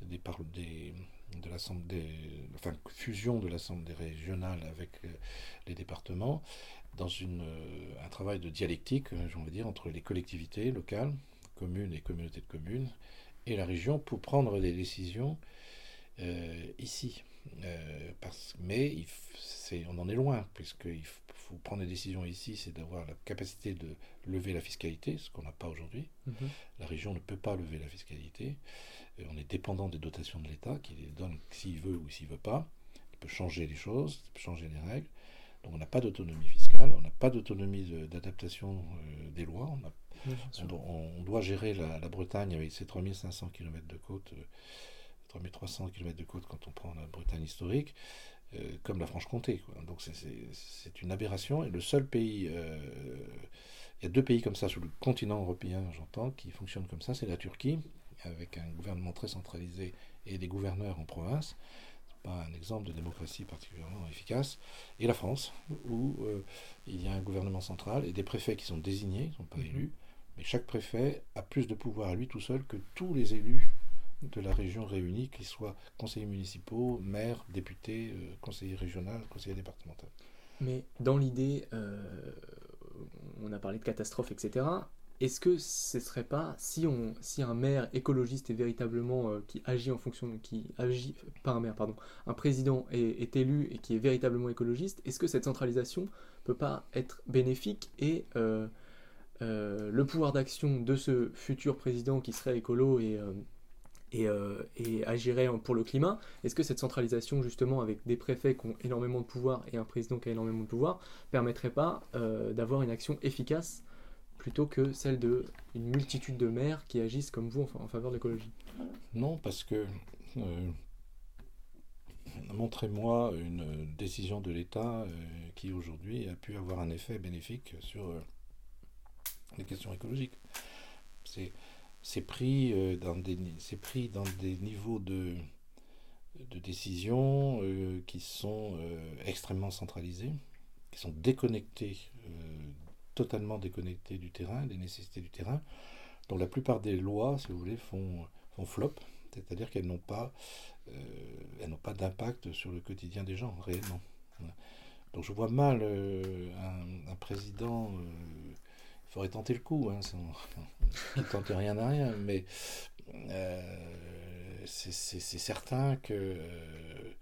des, des, de l'Assemblée, enfin fusion de l'Assemblée régionale avec euh, les départements, dans une, euh, un travail de dialectique, euh, je dire, entre les collectivités locales, communes et communautés de communes, et la région pour prendre des décisions ici. parce, mais il, on en est loin, puisqu'il faut prendre des décisions ici, c'est d'avoir la capacité de lever la fiscalité, ce qu'on n'a pas aujourd'hui. Mm-hmm. La région ne peut pas lever la fiscalité on est dépendant des dotations de l'État, qui les donne s'il veut ou s'il veut pas. Il peut changer les choses, il peut changer les règles. Donc on n'a pas d'autonomie fiscale, on n'a pas d'autonomie d'adaptation euh, des lois. On, doit gérer la, Bretagne avec ses 3500 km de côte, 3300 km de côte quand on prend la Bretagne historique, euh, comme la Franche-Comté. Donc c'est une aberration. Et le seul pays, euh, il y a deux pays comme ça sur le continent européen, j'entends, qui fonctionnent comme ça, c'est la Turquie avec un gouvernement très centralisé et des gouverneurs en province. Pas un exemple de démocratie particulièrement efficace. Et la France, où euh, il y a un gouvernement central et des préfets qui sont désignés, ils ne sont pas mhm. élus, mais chaque préfet a plus de pouvoir à lui tout seul que tous les élus de la région réunis, qu'ils soient conseillers municipaux, maires, députés, euh, conseillers régionaux, conseillers départementaux. Mais dans l'idée, euh, on a parlé de catastrophe, etc est-ce que ce serait pas si on si un maire écologiste est véritablement euh, qui agit en fonction qui agit pas un maire pardon un président est, élu et qui est véritablement écologiste est-ce que cette centralisation peut pas être bénéfique et euh, euh, le pouvoir d'action de ce futur président qui serait écolo et et, et, agirait pour le climat, est-ce que cette centralisation justement avec des préfets qui ont énormément de pouvoir et un président qui a énormément de pouvoir permettrait pas d'avoir une action efficace plutôt que celle de une multitude de maires qui agissent comme vous en, faveur de l'écologie Non, parce que euh, montrez-moi une décision de l'État euh, qui aujourd'hui a pu avoir un effet bénéfique sur euh, les questions écologiques. C'est pris, dans des, pris dans des niveaux de, de décision qui sont extrêmement centralisés, qui sont déconnectés totalement déconnecté du terrain, des nécessités du terrain. dont la plupart des lois, si vous voulez, font, flop, c'est-à-dire qu'elles n'ont pas, n'ont pas d'impact sur le quotidien des gens, réellement. Donc je vois mal un, président il faudrait tenter le coup, hein, sans, ne tente rien à rien, mais c'est certain que euh,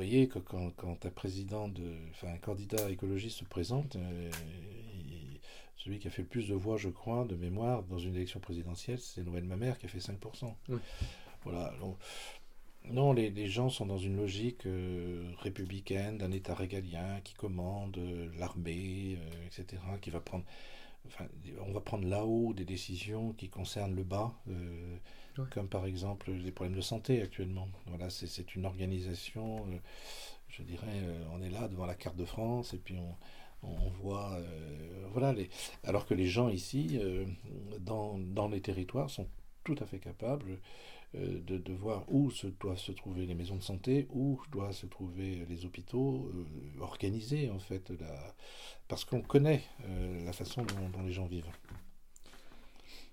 voyez que quand, quand, un président de, enfin un candidat écologiste se présente, euh, celui qui a fait le plus de voix, je crois, de mémoire dans une élection présidentielle, c'est Noël Mamère qui a fait 5%. Voilà. non, les, les, gens sont dans une logique euh, républicaine d'un État régalien qui commande l'armée, etc., qui va prendre on va prendre là-haut des décisions qui concernent le bas, euh, comme par exemple les problèmes de santé actuellement. Voilà, c'est une organisation, euh, je dirais, euh, on est là devant la carte de France et puis on, voit, voilà, les, alors que les gens ici, dans, dans les territoires, sont tout à fait capables euh, de, de, voir où se, doivent se trouver les maisons de santé, où doivent se trouver les hôpitaux, euh, organisés en fait, la... parce qu'on connaît euh, la façon dont, les gens vivent.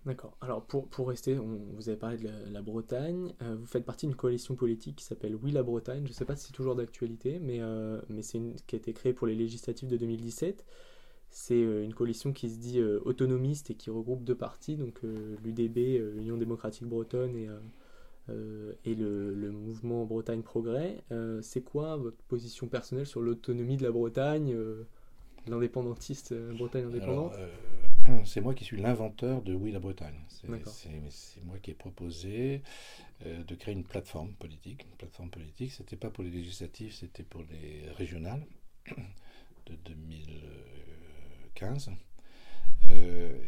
D'accord. Alors pour, pour rester, on, vous avez parlé de la, Bretagne, vous faites partie d'une coalition politique qui s'appelle Oui la Bretagne, je ne sais pas si c'est toujours d'actualité, mais, mais c'est une qui a été créée pour les législatives de 2017. C'est une coalition qui se dit autonomiste et qui regroupe deux partis, donc l'UDB, Union démocratique bretonne, et euh, et le, mouvement Bretagne Progrès. Euh, c'est quoi votre position personnelle sur l'autonomie de la Bretagne, euh, l'indépendantiste Bretagne indépendante? C'est moi qui suis l'inventeur de Oui la Bretagne. C'est moi qui ai proposé de créer une plateforme politique. Une plateforme politique, c'était pas pour les législatives, c'était pour les régionales de 2015.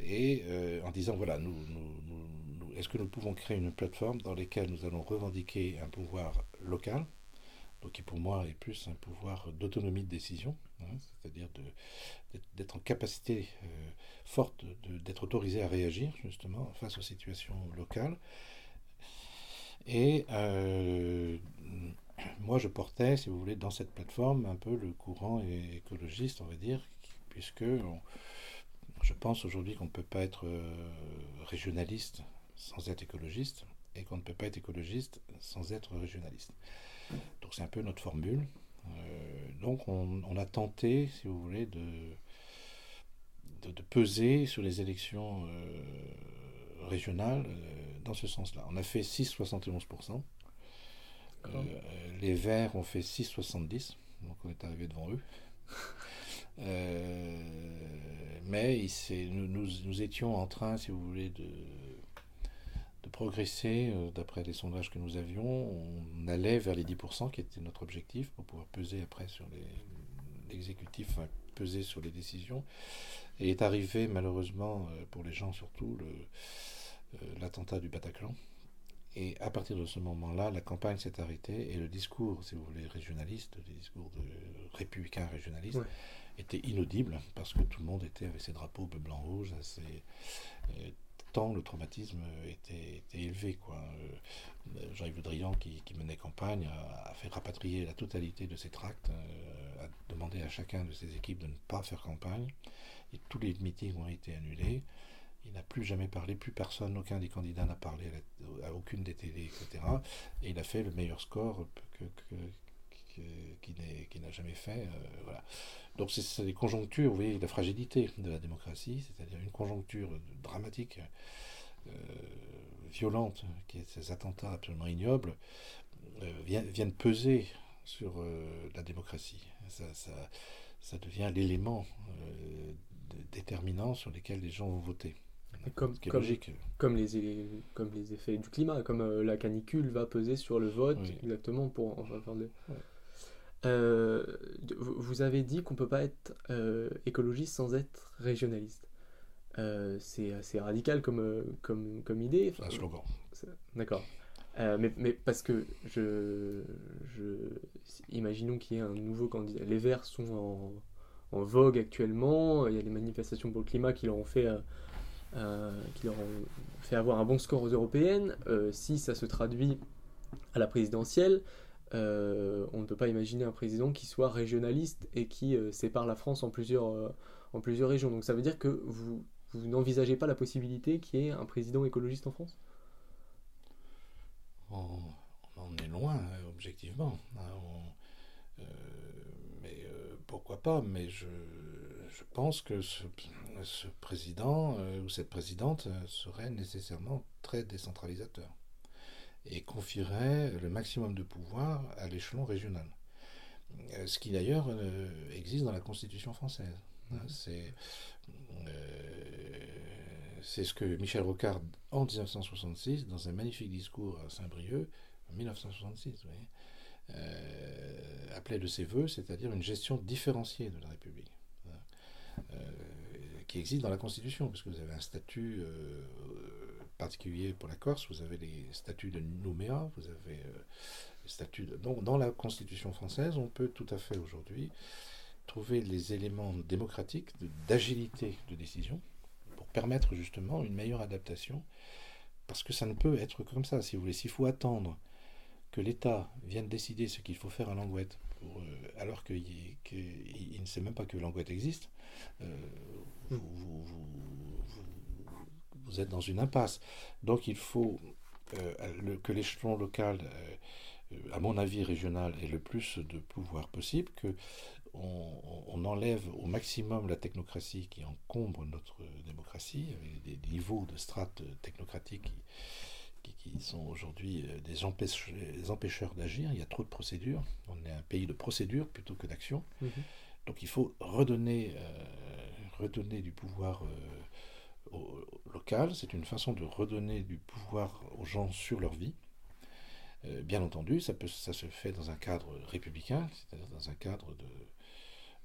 et en disant voilà, nous, nous est-ce que nous pouvons créer une plateforme dans laquelle nous allons revendiquer un pouvoir local, donc qui pour moi est plus un pouvoir d'autonomie de décision, hein, c'est-à-dire d'être en capacité euh, forte d'être autorisé à réagir justement face aux situations locales. Et euh, moi, je portais, si vous voulez, dans cette plateforme un peu le courant écologiste, on va dire, puisque je pense aujourd'hui qu'on ne peut pas être euh, régionaliste sans être écologiste et qu'on ne peut pas être écologiste sans être régionaliste. Donc c'est un peu notre formule. Euh, donc on, a tenté, si vous voulez, de, de, peser sur les élections euh, régionales euh, dans ce sens-là. On a fait 6,71%. les Verts ont fait 6,70%. Donc on est arrivé devant eux. mais nous, nous, nous, étions en train, si vous voulez, de, de progresser, euh, d'après les sondages que nous avions, on allait vers les 10%, qui était notre objectif, pour pouvoir peser après sur l'exécutif, enfin, peser sur les décisions. Et est arrivé, malheureusement, euh, pour les gens surtout, euh, l'attentat du Bataclan. Et à partir de ce moment-là, la campagne s'est arrêtée et le discours, si vous voulez, régionaliste, le discours de républicain régionaliste, était inaudible parce que tout le monde était avec ses drapeaux bleu, blanc, rouge, assez, tant le traumatisme était, élevé. Quoi. Euh, Jean-Yves Le Drian, qui, menait campagne, a, fait rapatrier la totalité de ses tracts, euh, a demandé à chacun de ses équipes de ne pas faire campagne, et tous les meetings ont été annulés. Il n'a plus jamais parlé, plus personne, aucun des candidats n'a parlé à, aucune des télés, etc. Et il a fait le meilleur score que, qui n'a jamais fait. Euh, voilà. Donc c'est des conjonctures, vous voyez, la fragilité de la démocratie, c'est-à-dire une conjoncture dramatique, euh, violente, qui est ces attentats absolument ignobles, euh, viennent, peser sur la démocratie. Ça, ça, devient l'élément déterminant sur lequel les gens vont voter. Comme, comme, comme, les, comme les effets du climat, comme la canicule va peser sur le vote, exactement pour enfin, parler. Euh, vous avez dit qu'on peut pas être euh, écologiste sans être régionaliste. Euh, c'est assez radical comme, comme, comme idée. un slogan. D'accord. mais, mais, parce que je, je imaginons qu'il y ait un nouveau candidat. Les Verts sont en, en, vogue actuellement. Il y a des manifestations pour le climat qui leur ont fait, qui leur ont fait avoir un bon score aux européennes. si ça se traduit à la présidentielle, euh, on ne peut pas imaginer un président qui soit régionaliste et qui euh, sépare la France en plusieurs, euh, en plusieurs régions. Donc ça veut dire que vous n'envisagez pas la possibilité qu'il y ait un président écologiste en France? On, en est loin, hein, objectivement. Mais pourquoi pas? Mais je, pense que ce, président ou cette présidente serait nécessairement très décentralisateur et confierait le maximum de pouvoir à l'échelon régional. Ce qui d'ailleurs existe dans la Constitution française. Hein, mmh. C'est ce que Michel Rocard, en 1966, dans un magnifique discours à Saint-Brieuc, en 1966, euh, appelait de ses voeux, c'est-à-dire une gestion différenciée de la République, hein, euh, qui existe dans la Constitution, puisque vous avez un statut euh, particulier pour la Corse, vous avez les statuts de Nouméa, vous avez les statuts Donc, dans la Constitution française, on peut tout à fait aujourd'hui trouver les éléments démocratiques d'agilité de décision, permettre justement une meilleure adaptation. Parce que ça ne peut être comme ça, si vous voulez. S'il faut attendre que l'État vienne décider ce qu'il faut faire à Langouette, pour, euh, alors qu'il ne sait même pas que Langouette existe, euh, vous, êtes dans une impasse. Donc il faut euh, que l'échelon local, à mon avis régional, ait le plus de pouvoir possible, que on, enlève au maximum la technocratie qui encombre notre démocratie, avec des niveaux de strates technocratiques qui, sont aujourd'hui euh, des, empêcheurs d'agir. Il y a trop de procédures. On est un pays de procédures plutôt que d'action. Mhm. Donc il faut redonner, euh, redonner du pouvoir euh, local. C'est une façon de redonner du pouvoir aux gens sur leur vie. bien entendu, ça, se fait dans un cadre républicain, c'est-à-dire dans un cadre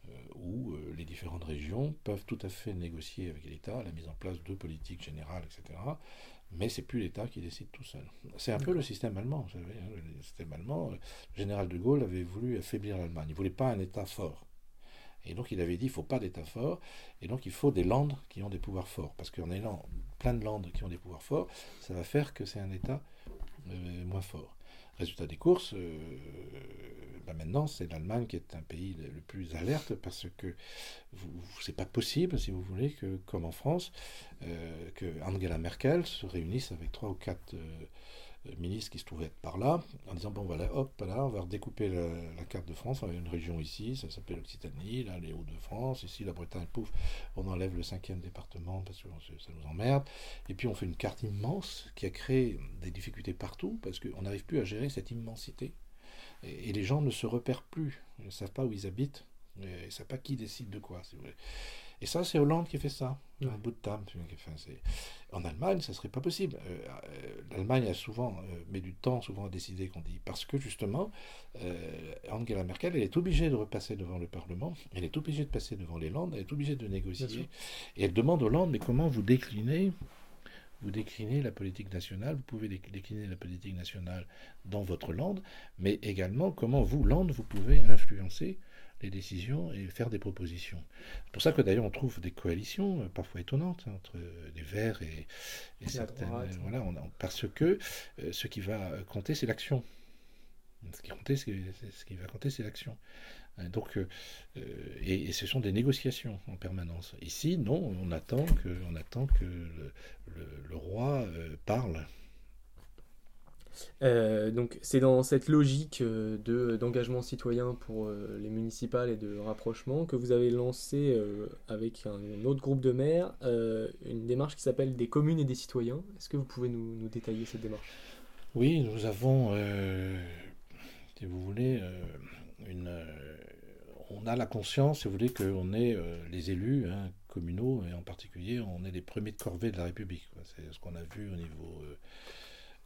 euh, où euh, les différentes régions peuvent tout à fait négocier avec l'État la mise en place de politiques générales, etc. Mais c'est plus l'État qui décide tout seul. C'est un peu le système allemand, vous savez. Hein, le système allemand, euh, le général de Gaulle avait voulu affaiblir l'Allemagne. Il ne voulait pas un État fort. Et donc il avait dit il ne faut pas d'État fort, et donc il faut des landes qui ont des pouvoirs forts. Parce qu'en ayant plein de landes qui ont des pouvoirs forts, ça va faire que c'est un État moins fort. Résultat des courses, euh, bah maintenant c'est l'Allemagne qui est un pays le plus alerte parce que c'est pas possible, si vous voulez, que comme en France, euh, que Angela Merkel se réunisse avec trois ou quatre euh, ministre qui se trouvait par là, en disant bon voilà, hop, là, on va redécouper la, carte de France, on a une région ici, ça s'appelle l'Occitanie, là les Hauts-de-France, ici la Bretagne, pouf, on enlève le cinquième département parce que ça nous emmerde, et puis on fait une carte immense qui a créé des difficultés partout parce qu'on n'arrive plus à gérer cette immensité, et, les gens ne se repèrent plus, ils ne savent pas où ils habitent, ils ne savent pas qui décide de quoi, si vous voulez. Et ça, c'est Hollande qui fait ça, un bout de table. en Allemagne, ça ne serait pas possible. Euh, euh, L'Allemagne a souvent, euh, met du temps souvent à décider qu'on dit, parce que justement, Angela Merkel, elle est obligée de repasser devant le Parlement, elle est obligée de passer devant les Landes, elle est obligée de négocier. Et elle demande aux Landes, mais comment vous déclinez vous déclinez la politique nationale, vous pouvez décliner la politique nationale dans votre land, mais également comment vous, land, vous pouvez influencer les décisions et faire des propositions. C'est pour ça que d'ailleurs on trouve des coalitions euh, parfois étonnantes entre les Verts et, certaines. voilà, on, parce que euh, ce qui va compter, c'est l'action. Ce qui, compter, ce qui va compter, c'est l'action. Hein, donc, euh, et, ce sont des négociations en permanence. Ici, non, on attend que, on attend que le, roi parle. Euh, donc c'est dans cette logique euh, de, d'engagement citoyen pour euh, les municipales et de rapprochement que vous avez lancé avec un, autre groupe de maires une démarche qui s'appelle des communes et des citoyens. Est-ce que vous pouvez nous, détailler cette démarche? Oui, nous avons, si vous voulez, on a la conscience, si vous voulez, qu'on est les élus hein, communaux et en particulier on est les premiers de corvée de la République. C'est ce qu'on a vu au niveau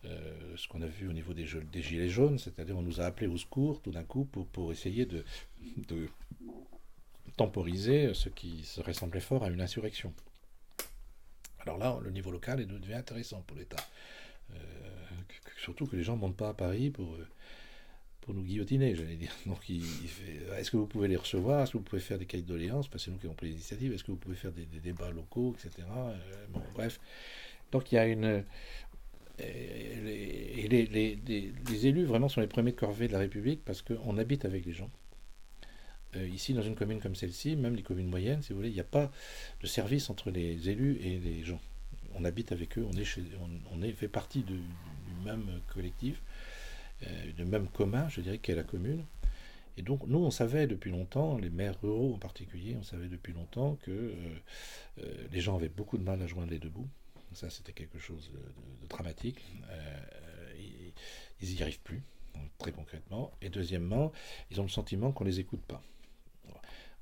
euh, ce qu'on a vu au niveau des, gilets jaunes, c'est-à-dire on nous a appelés au secours tout d'un coup pour, essayer de, temporiser ce qui se ressemblait fort à une insurrection. Alors là, le niveau local devenu intéressant pour l'État. Euh, surtout que les gens ne montent pas à Paris pour, euh, nous guillotiner, j'allais dire. Donc, est-ce que vous pouvez les recevoir? Est-ce que vous pouvez faire des cahiers de doléances? Parce que c'est nous qui avons pris l'initiative. Est-ce que vous pouvez faire des, débats locaux, etc. bref. Donc, il y a une, et les, élus, vraiment, sont les premiers de corvée de la République parce qu'on habite avec les gens. ici, dans une commune comme celle-ci, même les communes moyennes, si vous voulez, il n'y a pas de service entre les élus et les gens. On habite avec eux, on, est chez, on, est, fait partie du même collectif, du même commun, je dirais, qu'est la commune. Et donc, nous, on savait depuis longtemps, les maires ruraux en particulier, on savait depuis longtemps que euh, euh, les gens avaient beaucoup de mal à joindre les deux bouts. Ça, c'était quelque chose de, dramatique. Euh, ils n'y arrivent plus, très concrètement. Et deuxièmement, ils ont le sentiment qu'on ne les écoute pas.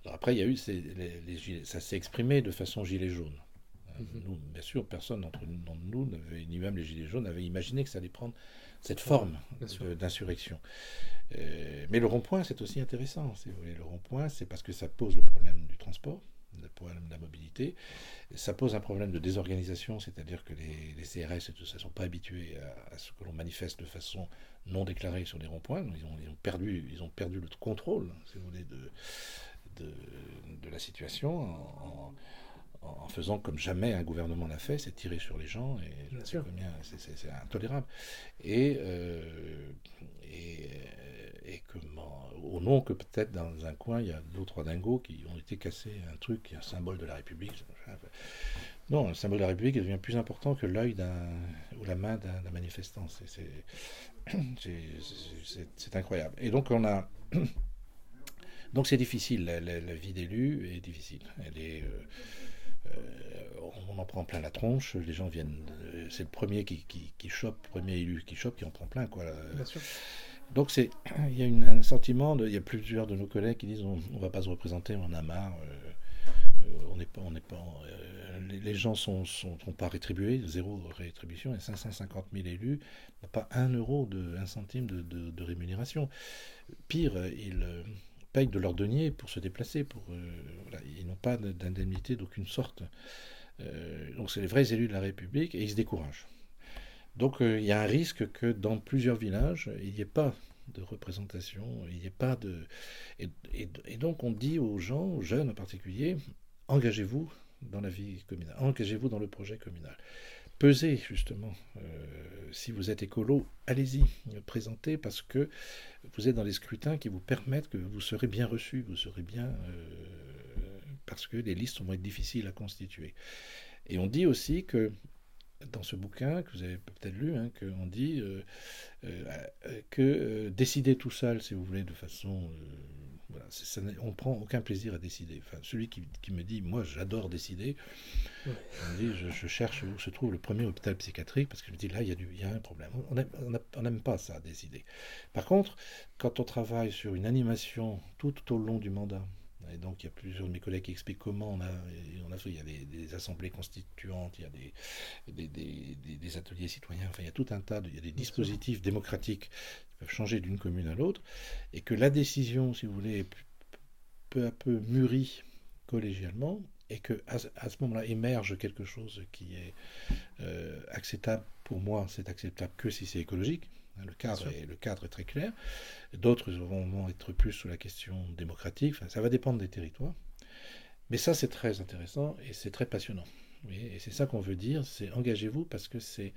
Alors après, il y a eu les, ça s'est exprimé de façon gilet jaune. Mhm. Nous, bien sûr, personne d'entre nous, ni même les gilets jaunes, n'avait imaginé que ça allait prendre cette forme d'insurrection. Euh, mais le rond-point, c'est aussi intéressant. Si vous voulez. Le rond-point, c'est parce que ça pose le problème du transport, problème de la mobilité. Ça pose un problème de désorganisation, c'est-à-dire que les, CRS et tout ça ne sont pas habitués à, ce que l'on manifeste de façon non déclarée sur les ronds-points. Ils ont, ils ont, perdu, ils ont perdu le contrôle, si vous voulez, de, de, de la situation en, en faisant comme jamais un gouvernement l'a fait, c'est tirer sur les gens et c'est intolérable. Et, euh, et, et au nom que peut-être dans un coin il y a deux ou trois dingos qui ont été cassés un truc qui est un symbole de la République. Non, le symbole de la République devient plus important que l'œil ou la main d'un manifestant. C'est incroyable. Et donc on a donc c'est difficile, la, vie d'élu est difficile. Elle est, euh, euh, on en prend plein la tronche, les gens viennent. Euh, c'est le premier qui, qui, chope, premier élu qui chope, qui en prend plein. Quoi. Donc c'est, il y a un sentiment, il y a plusieurs de nos collègues qui disent on ne va pas se représenter, on en a marre, euh, on n'est pas, on n'est pas, les, gens sont, sont, pas rétribués, zéro rétribution, et 550 000 élus n'ont pas un euro de, un centime de, rémunération. Pire, ils payent de leur denier pour se déplacer. Pour, euh, ils n'ont pas d'indemnité d'aucune sorte. Euh, donc c'est les vrais élus de la République et ils se découragent. Donc euh, il y a un risque que dans plusieurs villages, il n'y ait pas de représentation, il n'y ait pas de... Et, donc on dit aux gens, aux jeunes en particulier, engagez-vous dans la vie communale, engagez-vous dans le projet communal. Pesez justement. si vous êtes écolo, allez-y, présentez parce que vous êtes dans les scrutins qui vous permettent que vous serez bien reçu, vous serez bien... Euh, parce que les listes vont être difficiles à constituer. Et on dit aussi que dans ce bouquin que vous avez peut-être lu, hein, qu'on dit euh, euh, que décider tout seul, si vous voulez, de façon voilà, ça, on prend aucun plaisir à décider. Enfin, celui qui, me dit, moi j'adore décider, on dit, je, cherche où se trouve le premier hôpital psychiatrique parce que je me dis, là, il y a, du, il y a un problème. On n'aime pas ça, décider. Par contre, quand on travaille sur une animation tout au long du mandat, et donc, il y a plusieurs de mes collègues qui expliquent comment on a, on a fait. Il y a des, assemblées constituantes, il y a des, des, des, ateliers citoyens, enfin, il y a tout un tas, de, il y a des dispositifs démocratiques qui peuvent changer d'une commune à l'autre, et que la décision, si vous voulez, est peu à peu mûrie collégialement, et que à, ce moment-là émerge quelque chose qui est euh, acceptable pour moi, c'est acceptable que si c'est écologique. Hein, le cadre, est, le cadre est très clair. D'autres vont être plus sur la question démocratique. Enfin, ça va dépendre des territoires. Mais ça, c'est très intéressant et c'est très passionnant. Et c'est ça qu'on veut dire, c'est engagez-vous parce que c'est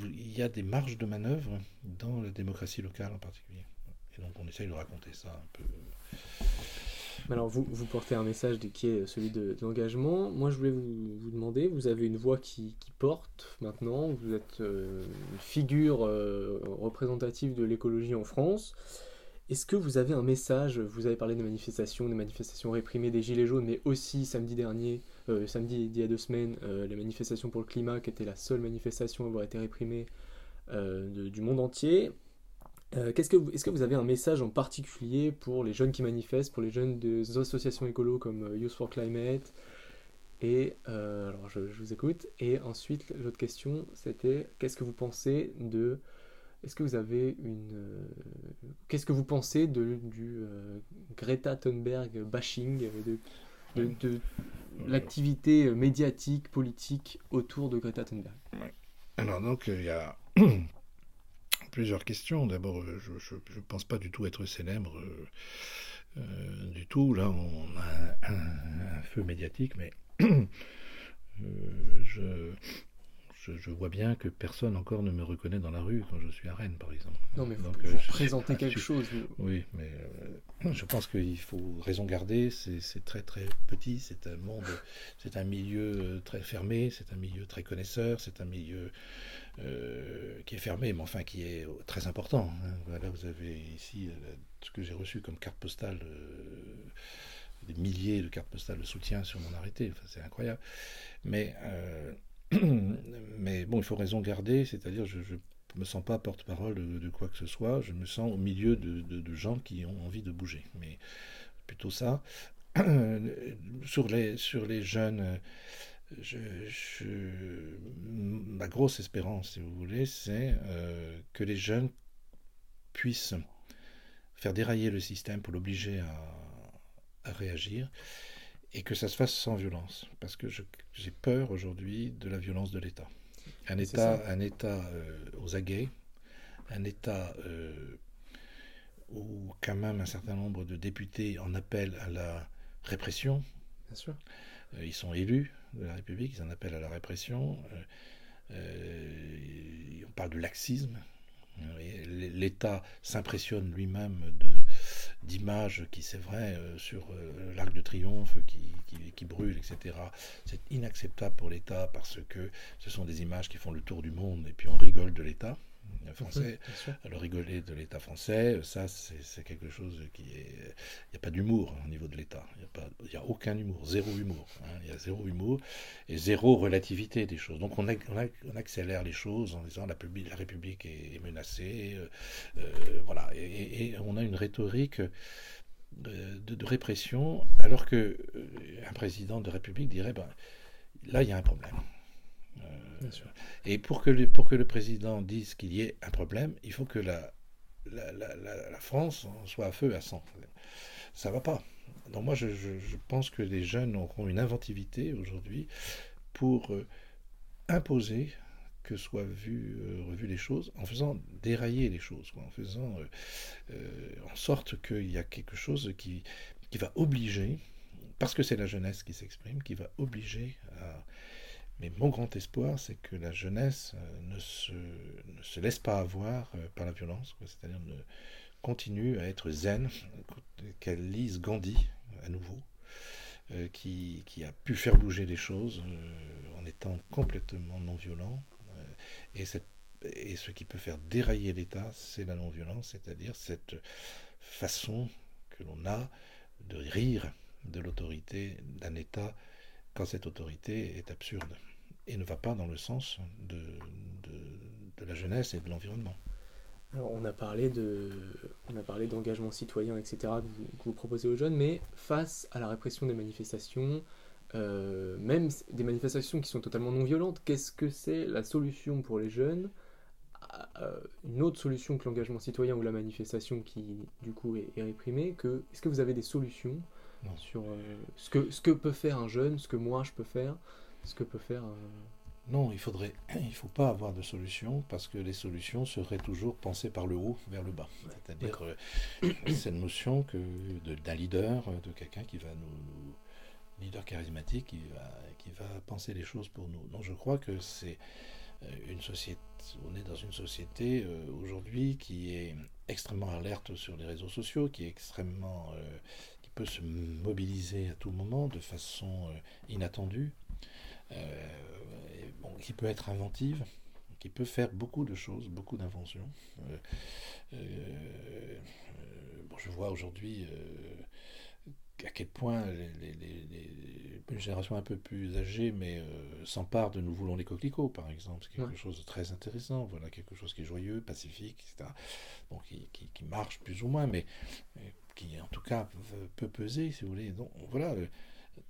il y a des marges de manœuvre dans la démocratie locale en particulier. Et donc on essaye de raconter ça un peu. Alors vous, vous portez un message qui est celui de, l'engagement. Moi je voulais vous, demander, vous avez une voix qui, porte maintenant, vous êtes euh, une figure euh, représentative de l'écologie en France. Est-ce que vous avez un message? Vous avez parlé des manifestations, des manifestations réprimées des Gilets jaunes, mais aussi samedi dernier, euh, samedi d'il y a deux semaines, les manifestations pour le climat, qui était la seule manifestation à avoir été réprimée du monde entier. Euh, est-ce que vous avez un message en particulier pour les jeunes qui manifestent, pour les jeunes des associations écolo comme euh, Youth for Climate Et euh, alors je, vous écoute. Et ensuite, l'autre question, c'était qu'est-ce que vous pensez de est-ce que vous avez une qu'est-ce que vous pensez de du Greta Thunberg bashing de, de, l'activité médiatique politique autour de Greta Thunberg? Alors donc il y a plusieurs questions. D'abord, euh, je ne pense pas du tout être célèbre euh, euh, du tout. Là, on a un, feu médiatique, mais je, je, vois bien que personne encore ne me reconnaît dans la rue quand je suis à Rennes, par exemple. Non, mais Donc, vous, présentez quelque chose. Oui, mais je pense qu'il faut raison garder. C'est très très petit. C'est un monde, c'est un milieu très fermé. C'est un milieu très connaisseur. C'est un milieu qui est fermé, mais enfin qui est très important. Hein. Voilà, vous avez ici ce que j'ai reçu comme carte postale des milliers de cartes postales de soutien sur mon arrêté. Enfin, c'est incroyable. Mais, euh, mais bon, il faut raison garder, c'est-à-dire je ne me sens pas porte-parole de, quoi que ce soit, je me sens au milieu de, gens qui ont envie de bouger. Mais plutôt ça. sur, les, sur les jeunes, je, ma grosse espérance, si vous voulez, c'est euh, que les jeunes puissent faire dérailler le système pour l'obliger à réagir et que ça se fasse sans violence. Parce que j'ai peur aujourd'hui de la violence de l'État. Un État, un État euh, aux aguets, un État euh, où quand même un certain nombre de députés en appellent à la répression. Bien sûr. Euh, ils sont élus de la République, ils en appellent à la répression. on parle de laxisme. L'État s'impressionne lui-même d'images qui, c'est vrai, euh, sur euh, l'Arc de Triomphe qui, qui, qui brûle, etc. C'est inacceptable pour l'État parce que ce sont des images qui font le tour du monde et puis on rigole de l'État français. Alors rigoler de l'État français, ça c'est quelque chose qui est... Il n'y a pas d'humour au niveau de l'État. Il n'y a, a, aucun humour, zéro humour. Hein. Il y a zéro humour et zéro relativité des choses. Donc on, on, accélère les choses en disant la, la République est, menacée. Euh, euh, voilà. Et, on a une rhétorique... De, de, répression, alors que euh, un président de République dirait ben, là il y a un problème. Et pour que, le, pour que le président dise qu'il y ait un problème, il faut que la, la, la, la France soit à feu à sang. Ça va pas. Donc moi, je, je, pense que les jeunes auront une inventivité aujourd'hui pour euh, imposer que soient vues, euh, revues les choses, en faisant dérailler les choses, en faisant euh, en sorte qu'il y a quelque chose qui, qui va obliger, parce que c'est la jeunesse qui s'exprime, qui va obliger à mais mon grand espoir, c'est que la jeunesse euh, ne se, laisse pas avoir euh, par la violence, c'est-à-dire ne continue à être zen, qu'elle lise Gandhi à nouveau, euh, qui, a pu faire bouger les choses en étant complètement non violent. et, cette, et ce qui peut faire dérailler l'État, c'est la non-violence, c'est-à-dire cette façon que l'on a de rire de l'autorité d'un État quand cette autorité est absurde et ne va pas dans le sens de, de, la jeunesse et de l'environnement. Alors on a parlé de, on a parlé d'engagement citoyen, etc. Que vous, proposez aux jeunes, mais face à la répression des manifestations, euh, même des manifestations qui sont totalement non violentes, qu'est-ce que c'est la solution pour les jeunes? Euh, Une autre solution que l'engagement citoyen ou la manifestation qui du coup est, réprimée. Que est-ce que vous avez des solutions sur euh, ce que ce que peut faire un jeune, ce que moi je peux faire? Ce que peut faire. Non, il faudrait, il faut pas avoir de solution parce que les solutions seraient toujours pensées par le haut vers le bas. C'est-à-dire euh, cette notion que d'un leader, de quelqu'un qui va nous, leader charismatique, qui va, qui va penser les choses pour nous. Donc je crois que c'est euh, une société, on est dans une société euh, aujourd'hui qui est extrêmement alerte sur les réseaux sociaux, qui est extrêmement, qui peut se mobiliser à tout moment de façon inattendue. Euh, bon, qui peut être inventive, qui peut faire beaucoup de choses, beaucoup d'inventions. Euh, euh, bon, je vois aujourd'hui à quel point les, les, générations un peu plus âgées mais s'emparent de nous voulons les coquelicots par exemple. C'est quelque chose de très intéressant. Voilà quelque chose qui est joyeux pacifique etc bon qui, qui, qui marche plus ou moins mais qui en tout cas peut peser si vous voulez. Donc voilà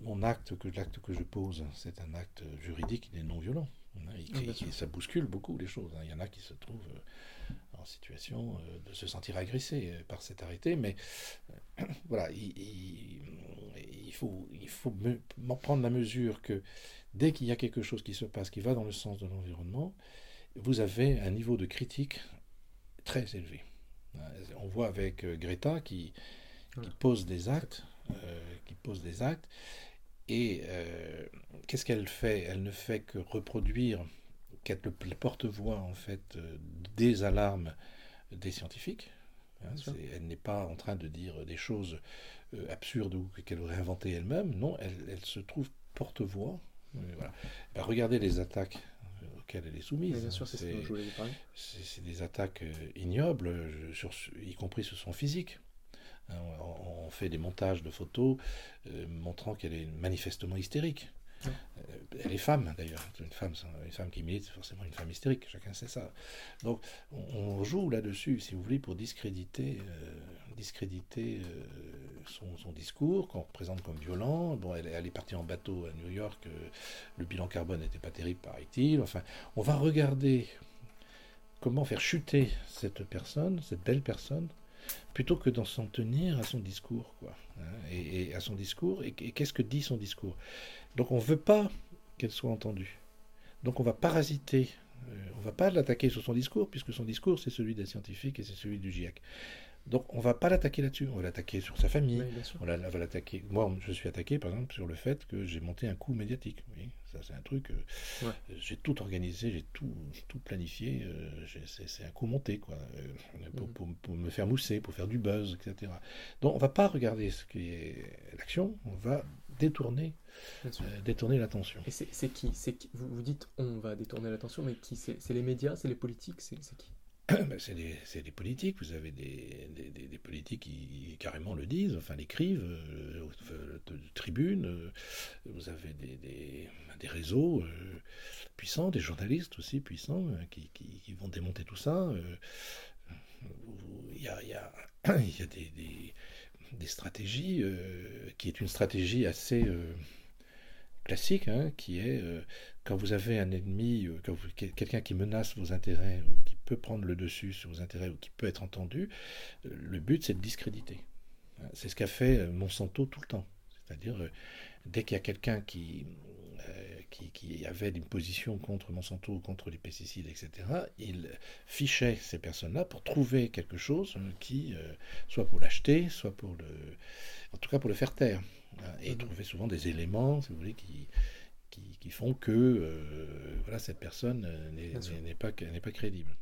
mon acte, que l'acte que je pose, c'est un acte juridique, il est non violent. Ça bouscule beaucoup les choses. Hein. Il y en a qui se trouvent euh, en situation euh, de se sentir agressés euh, par cet arrêté, mais voilà, il, faut, il faut prendre la mesure que dès qu'il y a quelque chose qui se passe qui va dans le sens de l'environnement, vous avez un niveau de critique très élevé. On voit avec Greta qui, qui pose des actes qui pose des actes. Et euh, qu'est-ce qu'elle fait? Elle ne fait que reproduire qu'être le, porte-voix en fait des alarmes des scientifiques. Hein, elle n'est pas en train de dire des choses absurdes ou qu'elle aurait inventées elle-même. Non, elle, se trouve porte-voix. Voilà. Ben, regardez les attaques auxquelles elle est soumise. c'est des attaques ignobles, sur, y compris sur son physique. Hein, on, fait des montages de photos euh, montrant qu'elle est manifestement hystérique. Euh, elle est femme d'ailleurs, une femme, une femme qui milite, c'est forcément une femme hystérique, chacun sait ça. Donc on, joue là-dessus, si vous voulez, pour discréditer, euh, discréditer son, discours, qu'on représente comme violent. Bon, elle, elle, est partie en bateau à New York, le bilan carbone n'était pas terrible, paraît-il. Enfin, on va regarder comment faire chuter cette personne, cette belle personne, plutôt que d'en s'en tenir à son discours, quoi. Hein, et, à son discours, et, qu'est-ce que dit son discours? Donc on ne veut pas qu'elle soit entendue. Donc on va parasiter, euh, on va pas l'attaquer sur son discours, puisque son discours c'est celui des scientifiques et c'est celui du GIEC. Donc on va pas l'attaquer là-dessus, on va l'attaquer sur sa famille, on, va l'attaquer. Moi, je suis attaqué par exemple sur le fait que j'ai monté un coup médiatique. Oui, ça c'est un truc. Euh, j'ai tout organisé, j'ai tout, tout planifié. Euh, c'est un coup monté quoi, euh, mhm. pour, me faire mousser, pour faire du buzz, etc. Donc on va pas regarder ce qui est l'action, on va détourner, détourner l'attention. Et c'est qui, qui? Vous, vous dites on va détourner l'attention, mais qui? C'est les médias, c'est les politiques, c'est qui? Ben, c'est des, politiques. Vous avez des, des, politiques qui carrément le disent, enfin l'écrivent, euh, de, tribunes. Euh, vous avez des, réseaux euh, puissants, des journalistes aussi puissants qui, qui, vont démonter tout ça. Il y a, y a, y a des, stratégies qui est une stratégie assez classique, hein, qui est quand vous avez un ennemi, quelqu'un qui menace vos intérêts, qui peut prendre le dessus sur vos intérêts ou qui peut être entendu, euh, le but c'est de discréditer. C'est ce qu'a fait euh, Monsanto tout le temps. C'est-à-dire, euh, dès qu'il y a quelqu'un qui, qui, avait une position contre Monsanto contre les pesticides, etc., il fichait ces personnes-là pour trouver quelque chose qui, soit pour l'acheter, soit pour le. En tout cas pour le faire taire. Et mhm. trouver souvent des éléments, si vous voulez, qui, qui, font que voilà, cette personne n'est pas, pas crédible.